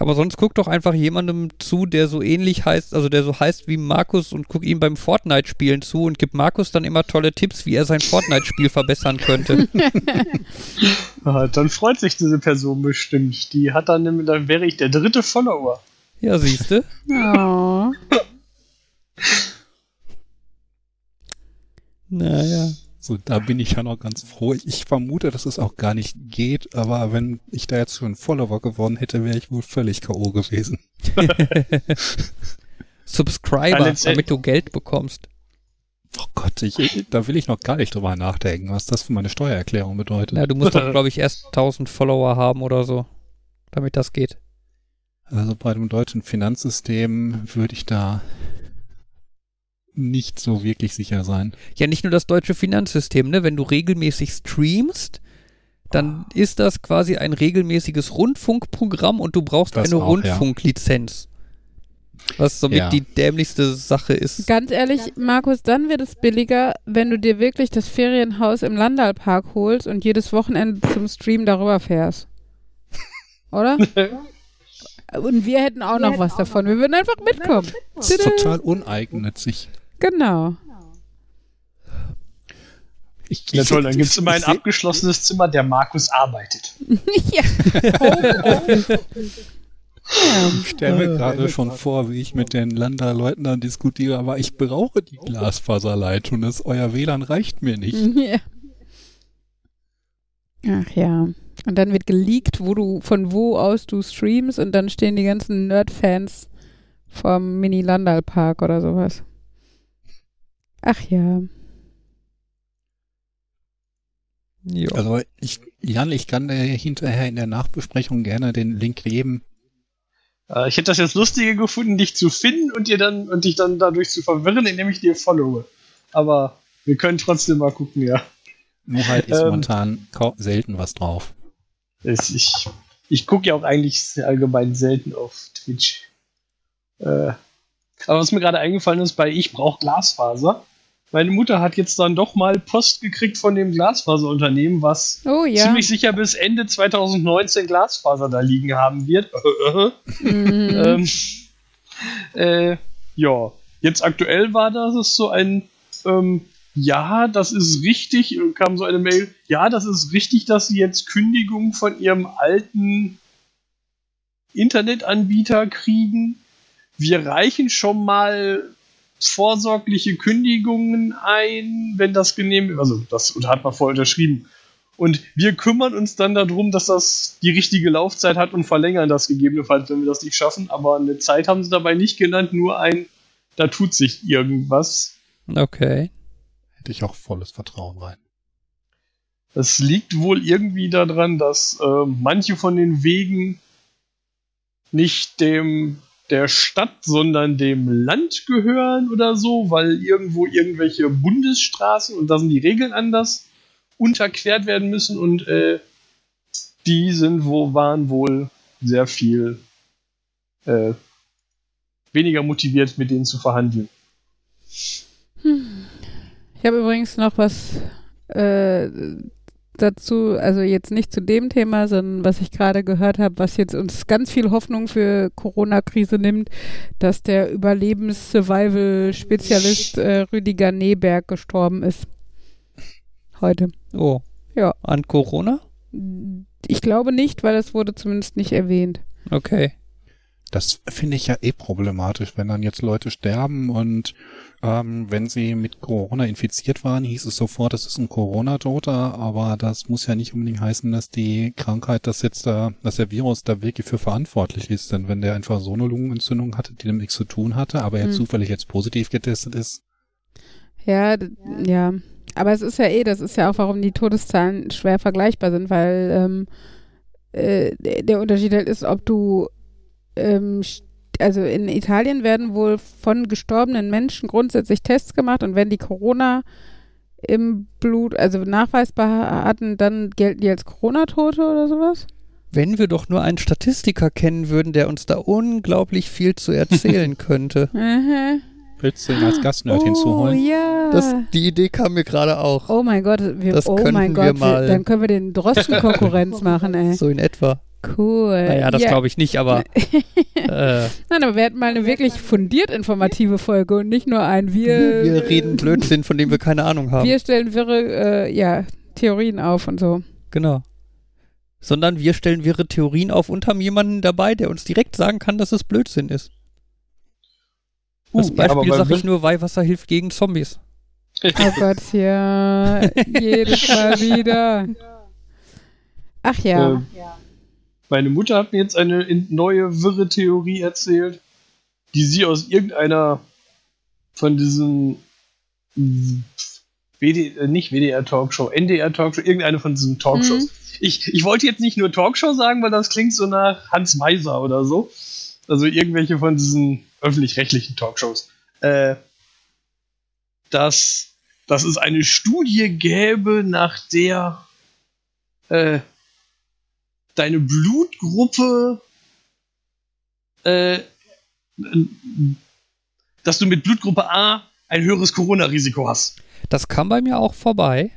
Aber sonst guck doch einfach jemandem zu, der so ähnlich heißt, also der so heißt wie Markus und guck ihm beim Fortnite-Spielen zu und gib Markus dann immer tolle Tipps, wie er sein Fortnite-Spiel verbessern könnte. Ah, Dann freut sich diese Person bestimmt. Die hat dann, nämlich- dann wäre ich der dritte Follower. ja, siehste. Oh. Naja. So, da bin ich ja noch ganz froh. Ich vermute, dass es auch gar nicht geht, aber wenn ich da jetzt schon Follower geworden hätte, wäre ich wohl völlig K.O. gewesen. Subscriber, Ja, letztendlich- damit du Geld bekommst. Oh Gott, ich, da will ich noch gar nicht drüber nachdenken, was das für meine Steuererklärung bedeutet. Na, du musst doch, glaube ich, erst 1000 Follower haben oder so, damit das geht. Also bei dem deutschen Finanzsystem würde ich da nicht so wirklich sicher sein. Ja, nicht nur das deutsche Finanzsystem, ne? Wenn du regelmäßig streamst, dann ist das quasi ein regelmäßiges Rundfunkprogramm und du brauchst Das eine auch, ja. Rundfunklizenz. Was somit Ja. die dämlichste Sache ist. Ganz ehrlich, Markus, dann wird es billiger, wenn du dir wirklich das Ferienhaus im Landalpark holst und jedes Wochenende zum Stream darüber fährst. Oder? Und wir hätten auch noch was davon. Wir würden einfach mitkommen. Das ist total uneigennützig. Genau. Ich, Ja toll, dann gibt es immer ein abgeschlossenes Zimmer, der Markus arbeitet. ja. Ich stelle mir gerade schon vor, wie ich mit den Landerleuten dann diskutiere, aber ich brauche die Glasfaserleitung, das euer WLAN reicht mir nicht. Ach ja. Und dann wird geleakt, wo du, von wo aus du streamst und dann stehen die ganzen Nerd-Fans vom Mini-Landal-Park oder sowas. Ach ja. Ja. Also ich, Jan, ich kann dir hinterher in der Nachbesprechung gerne den Link geben. Äh, ich hätte das jetzt lustiger gefunden, dich zu finden und dir dann und dich dann dadurch zu verwirren, indem ich dir followe. Aber wir können trotzdem mal gucken, ja. Nur halt ist Ähm. momentan selten was drauf. Es, ich ich gucke ja auch eigentlich allgemein selten auf Twitch. Äh, aber was mir gerade eingefallen ist, bei Ich brauche Glasfaser. Meine Mutter hat jetzt dann doch mal Post gekriegt von dem Glasfaserunternehmen, was Oh ja. ziemlich sicher bis Ende 2019 Glasfaser da liegen haben wird. Mhm. ähm, äh, ja, jetzt aktuell war das so ein, ähm, ja, das ist richtig, und kam so eine Mail, ja, das ist richtig, dass sie jetzt Kündigung von ihrem alten Internetanbieter kriegen. Wir reichen schon mal vorsorgliche Kündigungen ein, wenn das genehm also das hat man vorher unterschrieben. Und wir kümmern uns dann darum, dass das die richtige Laufzeit hat und verlängern das gegebenenfalls, wenn wir das nicht schaffen. Aber eine Zeit haben sie dabei nicht genannt, nur ein, da tut sich irgendwas. Okay. Hätte ich auch volles Vertrauen rein. Es liegt wohl irgendwie daran, dass äh, manche von den Wegen nicht dem der Stadt, sondern dem Land gehören oder so, weil irgendwo irgendwelche Bundesstraßen und da sind die Regeln anders unterquert werden müssen und äh, die sind wo waren wohl sehr viel äh, weniger motiviert, mit denen zu verhandeln. Ich habe übrigens noch was äh, dazu, also jetzt nicht zu dem Thema, sondern was ich gerade gehört habe, was jetzt uns ganz viel Hoffnung für Corona-Krise nimmt, dass der Überlebens-Survival-Spezialist äh, Rüdiger Neberg gestorben ist. Heute. Oh. Ja. An Corona? Ich glaube nicht, weil es wurde zumindest nicht erwähnt. Okay. Das finde ich ja eh problematisch, wenn dann jetzt Leute sterben und ähm, wenn sie mit Corona infiziert waren, hieß es sofort, das ist ein Corona-Toter, aber das muss ja nicht unbedingt heißen, dass die Krankheit, das jetzt da, dass der Virus da wirklich für verantwortlich ist. Denn wenn der einfach so eine Lungenentzündung hatte, die damit nichts zu tun hatte, aber er Hm. zufällig jetzt positiv getestet ist, Ja, ja. Aber es ist ja eh, das ist ja auch, warum die Todeszahlen schwer vergleichbar sind, weil ähm, äh, der Unterschied halt ist, ob du ähm, also in Italien werden wohl von gestorbenen Menschen grundsätzlich Tests gemacht und wenn die Corona im Blut, also nachweisbar hatten, dann gelten die als Corona-Tote oder sowas? Wenn wir doch nur einen Statistiker kennen würden, der uns da unglaublich viel zu erzählen könnte. Mhm. willst du ihn als Gastnerd Oh hinzuholen? ja. Das, die Idee kam mir gerade auch. oh mein Gott, wir, Das oh mein wir Gott, mal- dann können wir den Drosten Konkurrenz machen, ey. So in etwa. Cool. Naja, das Ja. glaube ich nicht, aber äh, Nein, aber wir hätten mal eine wirklich fundiert informative Folge und nicht nur ein wir. wir reden Blödsinn, von dem wir keine Ahnung haben. Wir stellen wirre, äh, ja, Theorien auf und so. Genau. Sondern wir stellen wirre Theorien auf und haben jemanden dabei, der uns direkt sagen kann, dass es Blödsinn ist. Als Uh, Beispiel aber sage ich nur, Weihwasser hilft gegen Zombies. Oh Gott, ja. Jedes Mal wieder. Ach ja. Ähm, Meine Mutter hat mir jetzt eine in- neue wirre Theorie erzählt, die sie aus irgendeiner von diesen WD, äh, nicht WDR Talkshow, NDR Talkshow, irgendeine von diesen Talkshows. Mhm. Ich, ich wollte jetzt nicht nur Talkshow sagen, weil das klingt so nach Hans Meiser oder so. Also irgendwelche von diesen öffentlich-rechtlichen Talkshows. Äh, dass, dass es eine Studie gäbe, nach der äh, deine Blutgruppe, äh, dass du mit Blutgruppe A ein höheres Corona-Risiko hast. Das kam bei mir auch vorbei.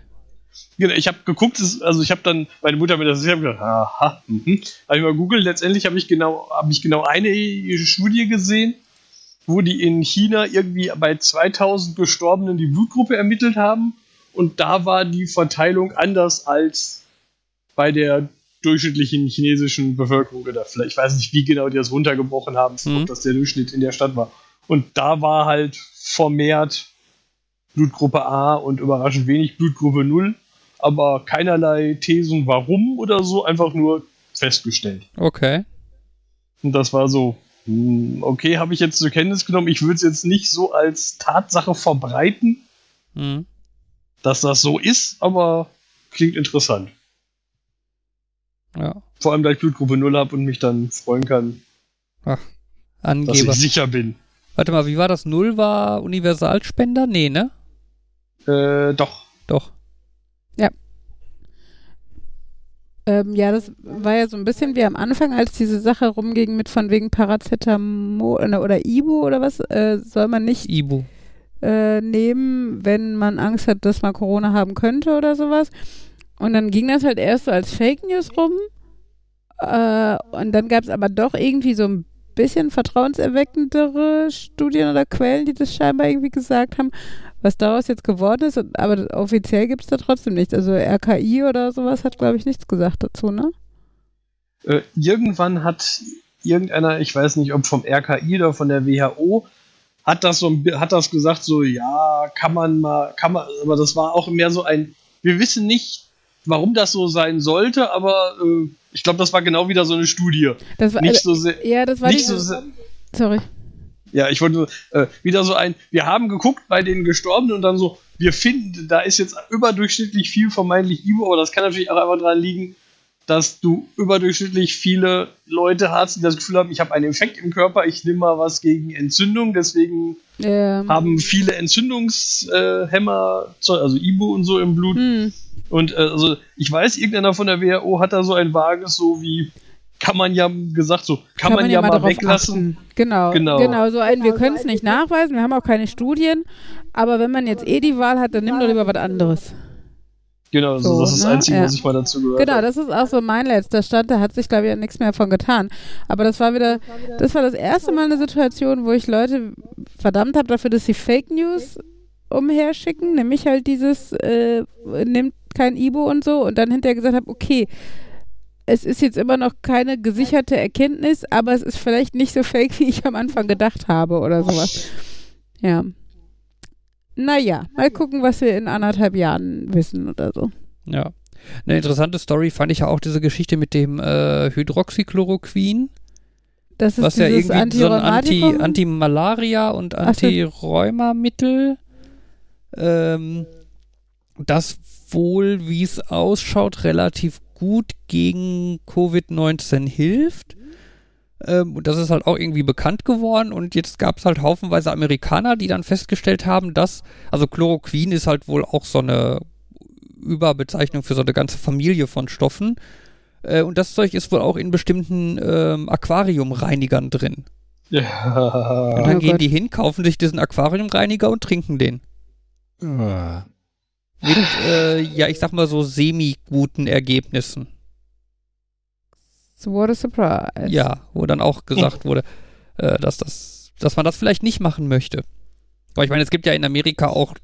Genau, ich habe geguckt, also ich habe dann, meine Mutter mir das, ich habe gedacht, aha, mhm. Habe ich mal googelt, letztendlich habe ich genau, habe ich genau eine Studie gesehen, wo die in China irgendwie bei 2000 Gestorbenen die Blutgruppe ermittelt haben und da war die Verteilung anders als bei der durchschnittlichen chinesischen Bevölkerung oder vielleicht, ich weiß nicht, wie genau die das runtergebrochen haben, Mhm. ob das der Durchschnitt in der Stadt war. Und da war halt vermehrt Blutgruppe A und überraschend wenig Blutgruppe 0, aber keinerlei Thesen warum oder so, einfach nur festgestellt. Okay. Und das war so, hm, okay, habe ich jetzt zur Kenntnis genommen, ich würde es jetzt nicht so als Tatsache verbreiten, Hm. dass das so ist, aber klingt interessant. Ja. Vor allem, da ich Blutgruppe 0 habe und mich dann freuen kann, dass ich Angeber. sicher bin. Warte mal, wie war das? Null war Universalspender? Nee, ne? Äh, doch. Doch. Ähm, ja, das war ja so ein bisschen wie am Anfang, als diese Sache rumging mit von wegen Paracetamol äh, oder Ibu oder was, äh, soll man nicht Ibu. äh, nehmen, wenn man Angst hat, dass man Corona haben könnte oder sowas. Und dann ging das halt erst so als Fake News rum. Äh, und dann gab es aber doch irgendwie so ein bisschen vertrauenserweckendere Studien oder Quellen, die das scheinbar irgendwie gesagt haben, was daraus jetzt geworden ist. Aber offiziell gibt es da trotzdem nichts. Also RKI oder sowas hat, glaube ich, nichts gesagt dazu, ne? Äh, irgendwann hat irgendeiner, ich weiß nicht, ob vom RKI oder von der WHO, hat das so hat das gesagt, so, ja, kann man mal, kann man, aber das war auch mehr so ein, wir wissen nicht, warum das so sein sollte, aber äh, ich glaube, das war genau wieder so eine Studie. Das war, Nicht so sehr, ja, das war nicht so sehr, sorry. ja, ich wollte nur, äh, wieder so ein, wir haben geguckt bei den Gestorbenen und dann so, wir finden, da ist jetzt überdurchschnittlich viel vermeintlich Ibo, aber das kann natürlich auch einfach dran liegen, dass du überdurchschnittlich viele Leute hast, die das Gefühl haben, ich habe einen Infekt im Körper, ich nehme mal was gegen Entzündung, deswegen Ja. haben viele Entzündungshemmer, also Ibu und so im Blut. Hm. Und äh, also ich weiß, irgendeiner von der WHO hat da so ein vages, so wie kann man ja gesagt, so kann, man, ja mal darauf weglassen. achten. Genau, Genau. genau. so ein, wir können es nicht nachweisen, wir haben auch keine Studien, aber wenn man jetzt eh die Wahl hat, dann nimm doch lieber was anderes. Genau, also So, das ist das ne? Einzige, Ja. was ich mal dazu gehört Genau, habe. das ist auch so mein letzter Stand. Da hat sich, glaube ich, ja nichts mehr von getan. Aber das war wieder, das war das erste Mal eine Situation, wo ich Leute verdammt habe dafür, dass sie Fake News umherschicken, nämlich halt dieses, äh, nimmt kein Ibo und so und dann hinterher gesagt habe, okay, es ist jetzt immer noch keine gesicherte Erkenntnis, aber es ist vielleicht nicht so fake, wie ich am Anfang gedacht habe oder sowas. Ja. Naja, mal gucken, was wir in anderthalb Jahren wissen oder so. Ja. Eine interessante Story fand ich ja auch diese Geschichte mit dem äh, Hydroxychloroquin, Das ist was ja irgendwie so ein Anti. Anti-Malaria und. Anti-Rheuma-Mittel, ähm, das wohl, wie es ausschaut, relativ gut gegen Covid-19 hilft. Ähm, und das ist halt auch irgendwie bekannt geworden und jetzt gab es halt haufenweise Amerikaner, die dann festgestellt haben, dass, also Chloroquin ist halt wohl auch so eine Überbezeichnung für so eine ganze Familie von Stoffen. Äh, und das Zeug ist wohl auch in bestimmten ähm, Aquariumreinigern drin. Und Ja. dann Oh gehen Gott. die hin, kaufen sich diesen Aquariumreiniger und trinken den. Äh, Mit, äh, ja, ich sag mal so semi-guten Ergebnissen. So what a surprise. Ja, wo dann auch gesagt wurde, äh, dass, das, dass man das vielleicht nicht machen möchte. Aber ich meine, es gibt ja in Amerika auch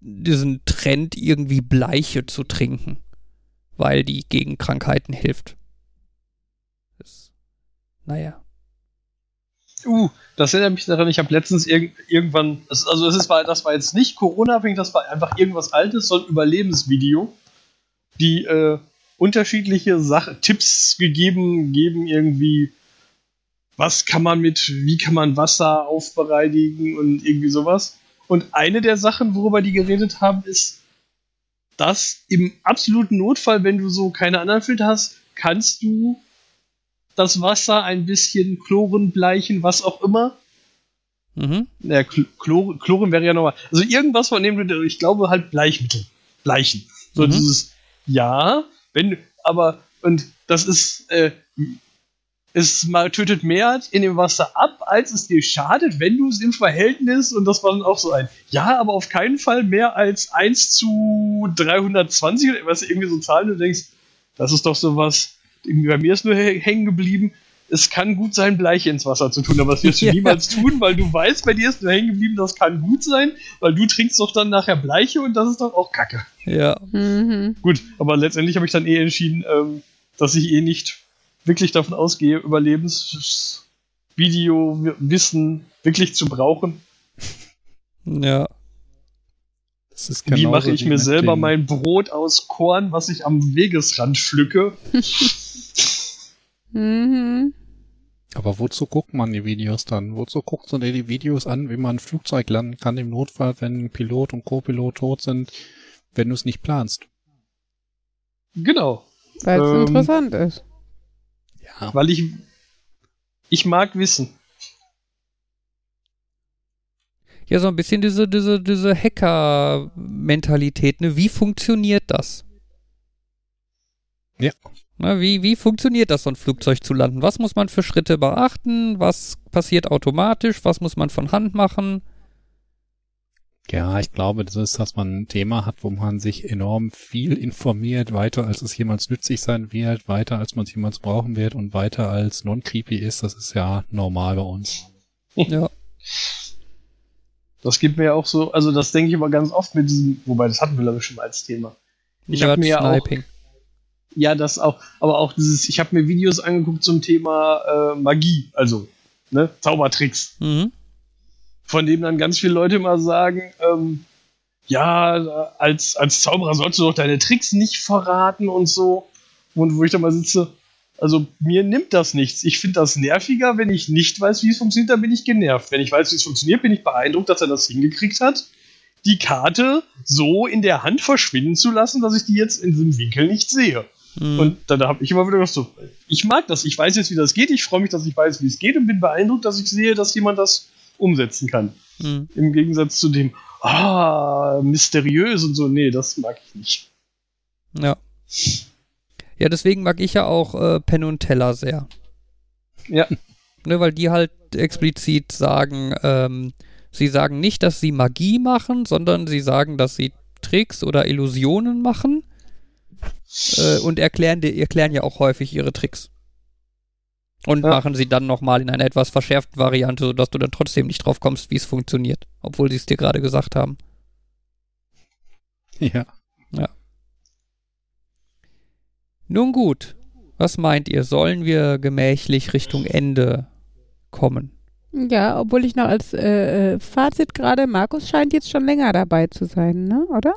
diesen Trend, irgendwie Bleiche zu trinken, weil die gegen Krankheiten hilft. Das, naja. Uh, das erinnert mich daran, ich habe letztens irg irgendwann, also das, ist, war, das war jetzt nicht Corona-abhängig, das war einfach irgendwas Altes, so ein Überlebensvideo, die äh, unterschiedliche Sach Tipps gegeben, geben irgendwie, was kann man mit, wie kann man Wasser aufbereitigen und irgendwie sowas. Und eine der Sachen, worüber die geredet haben, ist, dass im absoluten Notfall, wenn du so keine anderen Filter hast, kannst du das Wasser ein bisschen Chloren bleichen, was auch immer. Mhm. Chl Chlor Chloren wäre ja nochmal. Also irgendwas, von dem du, ich glaube, halt Bleichmittel. Bleichen. So Mhm. dieses, ja, wenn, aber, und das ist, äh, es mal tötet mehr in dem Wasser ab, als es dir schadet, wenn du es im Verhältnis, und das war dann auch so ein, ja, aber auf keinen Fall mehr als 1 zu 320 oder was irgendwie so Zahlen, du denkst, das ist doch sowas, bei mir ist nur hä- hängen geblieben, es kann gut sein, Bleiche ins Wasser zu tun, aber das wirst du Ja. niemals tun, weil du weißt, bei dir ist nur hängen geblieben, das kann gut sein, weil du trinkst doch dann nachher Bleiche und das ist doch auch Kacke. Ja. Mhm. Gut, aber letztendlich habe ich dann eh entschieden, ähm, dass ich eh nicht wirklich davon ausgehe, Überlebensvideo-Wissen wirklich zu brauchen. Ja. das ist wie mache ich mir selber den- mein Brot aus Korn, was ich am Wegesrand pflücke? Mhm. Aber wozu guckt man die Videos dann? Wozu guckt man dir die Videos an, wie man ein Flugzeug landen kann im Notfall, wenn Pilot und Co-Pilot tot sind, wenn du es nicht planst? Genau, Weil es Ähm. interessant ist. Ja. weil ich ich mag wissen. Ja, so ein bisschen diese, diese, diese Hacker-Mentalität, ne? Wie funktioniert das? Ja. Na, wie, wie funktioniert das, so ein Flugzeug zu landen? Was muss man für Schritte beachten? Was passiert automatisch? Was muss man von Hand machen? Ja, ich glaube, das ist, dass man ein Thema hat, wo man sich enorm viel informiert, weiter als es jemals nützlich sein wird, weiter als man es jemals brauchen wird und weiter als non-creepy ist. Das ist ja normal bei uns. Ja. Das gibt mir ja auch so, also das denke ich immer ganz oft mit diesem, wobei das hatten wir glaube ich schon mal als Thema. Ich hab mir ja auch-. Ja, das auch, aber auch dieses, ich habe mir Videos angeguckt zum Thema äh, Magie, also ne, Zaubertricks. Mhm. von dem dann ganz viele Leute immer sagen, ähm, ja, als, als Zauberer sollst du doch deine Tricks nicht verraten und so. Und wo ich dann mal sitze, also mir nimmt das nichts. Ich finde das nerviger, wenn ich nicht weiß, wie es funktioniert, dann bin ich genervt. Wenn ich weiß, wie es funktioniert, bin ich beeindruckt, dass er das hingekriegt hat, die Karte so in der Hand verschwinden zu lassen, dass ich die jetzt in diesem Winkel nicht sehe. Mhm. Und dann habe ich immer wieder gedacht, so, ich mag das, ich weiß jetzt, wie das geht, ich freue mich, dass ich weiß, wie es geht und bin beeindruckt, dass ich sehe, dass jemand das umsetzen kann. Mhm. Im Gegensatz zu dem, ah, mysteriös und so, nee, das mag ich nicht. Ja. Ja, deswegen mag ich ja auch äh, Penn und Teller sehr. Ja. Ne, weil die halt explizit sagen, ähm, sie sagen nicht, dass sie Magie machen, sondern sie sagen, dass sie Tricks oder Illusionen machen äh, und erklären, die, erklären ja auch häufig ihre Tricks. Und Ja. machen sie dann nochmal in einer etwas verschärften Variante, sodass du dann trotzdem nicht drauf kommst, wie es funktioniert. Obwohl sie es dir gerade gesagt haben. Ja. Nun gut, was meint ihr? Sollen wir gemächlich Richtung Ende kommen? Ja, obwohl ich noch als äh, äh, Fazit gerade, Markus scheint jetzt schon länger dabei zu sein, ne? Oder?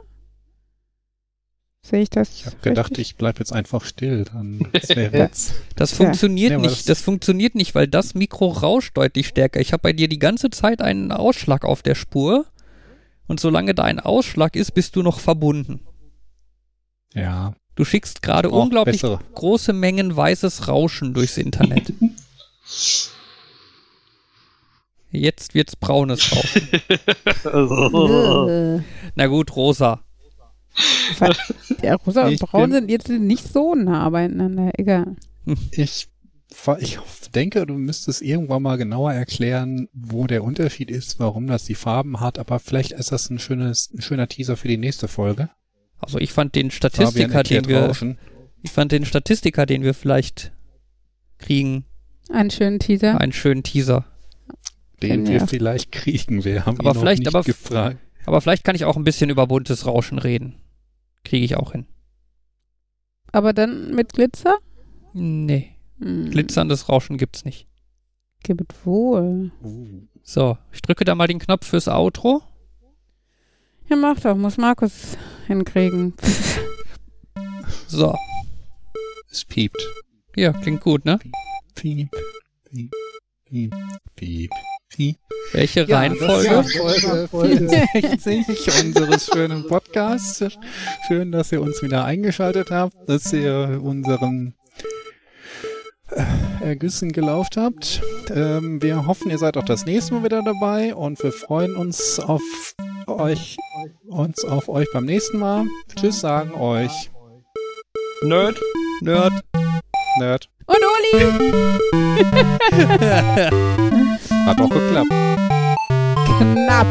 Sehe ich das? Ich habe gedacht, ich bleib jetzt einfach still. Dann das. Das Ja. funktioniert Ja, nicht. das- Das funktioniert nicht, weil das Mikro rauscht deutlich stärker. Ich habe bei dir die ganze Zeit einen Ausschlag auf der Spur. Und solange da ein Ausschlag ist, bist du noch verbunden. Ja. Du schickst gerade unglaublich bessere. große Mengen weißes Rauschen durchs Internet. Jetzt wird's braunes Rauschen. Äh, Na gut, rosa. Ja, Rosa und Ich Braun bin- sind jetzt nicht so nah beieinander. Egal. Ich, ich denke, du müsstest irgendwann mal genauer erklären, wo der Unterschied ist, warum das die Farben hat, aber vielleicht ist das ein schönes, ein schöner Teaser für die nächste Folge. Also ich fand den Statistiker, den wir, Rauschen. ich fand den Statistiker, den wir vielleicht kriegen, Einen schönen Teaser. einen schönen Teaser. Den Ja. wir vielleicht kriegen. Wir haben Aber ihn noch vielleicht- nicht aber- gefragt. Aber vielleicht kann ich auch ein bisschen über buntes Rauschen reden. Kriege ich auch hin. Aber dann mit Glitzer? Nee, Hm, glitzerndes Rauschen gibt's nicht. Gibt wohl. So, ich drücke da mal den Knopf fürs Outro. Ja, mach doch. Muss Markus hinkriegen. So, Es piept. ja, klingt gut, ne? Piep, piep, piep, piep, piep. Welche Ja, Reihenfolge? das war Folge 64 unseres schönen Podcasts. Schön, dass ihr uns wieder eingeschaltet habt, dass ihr unseren äh, Ergüssen gelauft habt. Ähm, wir hoffen, ihr seid auch das nächste Mal wieder dabei und wir freuen uns auf euch, uns auf euch beim nächsten Mal. Tschüss sagen euch. Nerd. Nerd. Nerd. Und Uli! Hat auch geklappt. Knapp.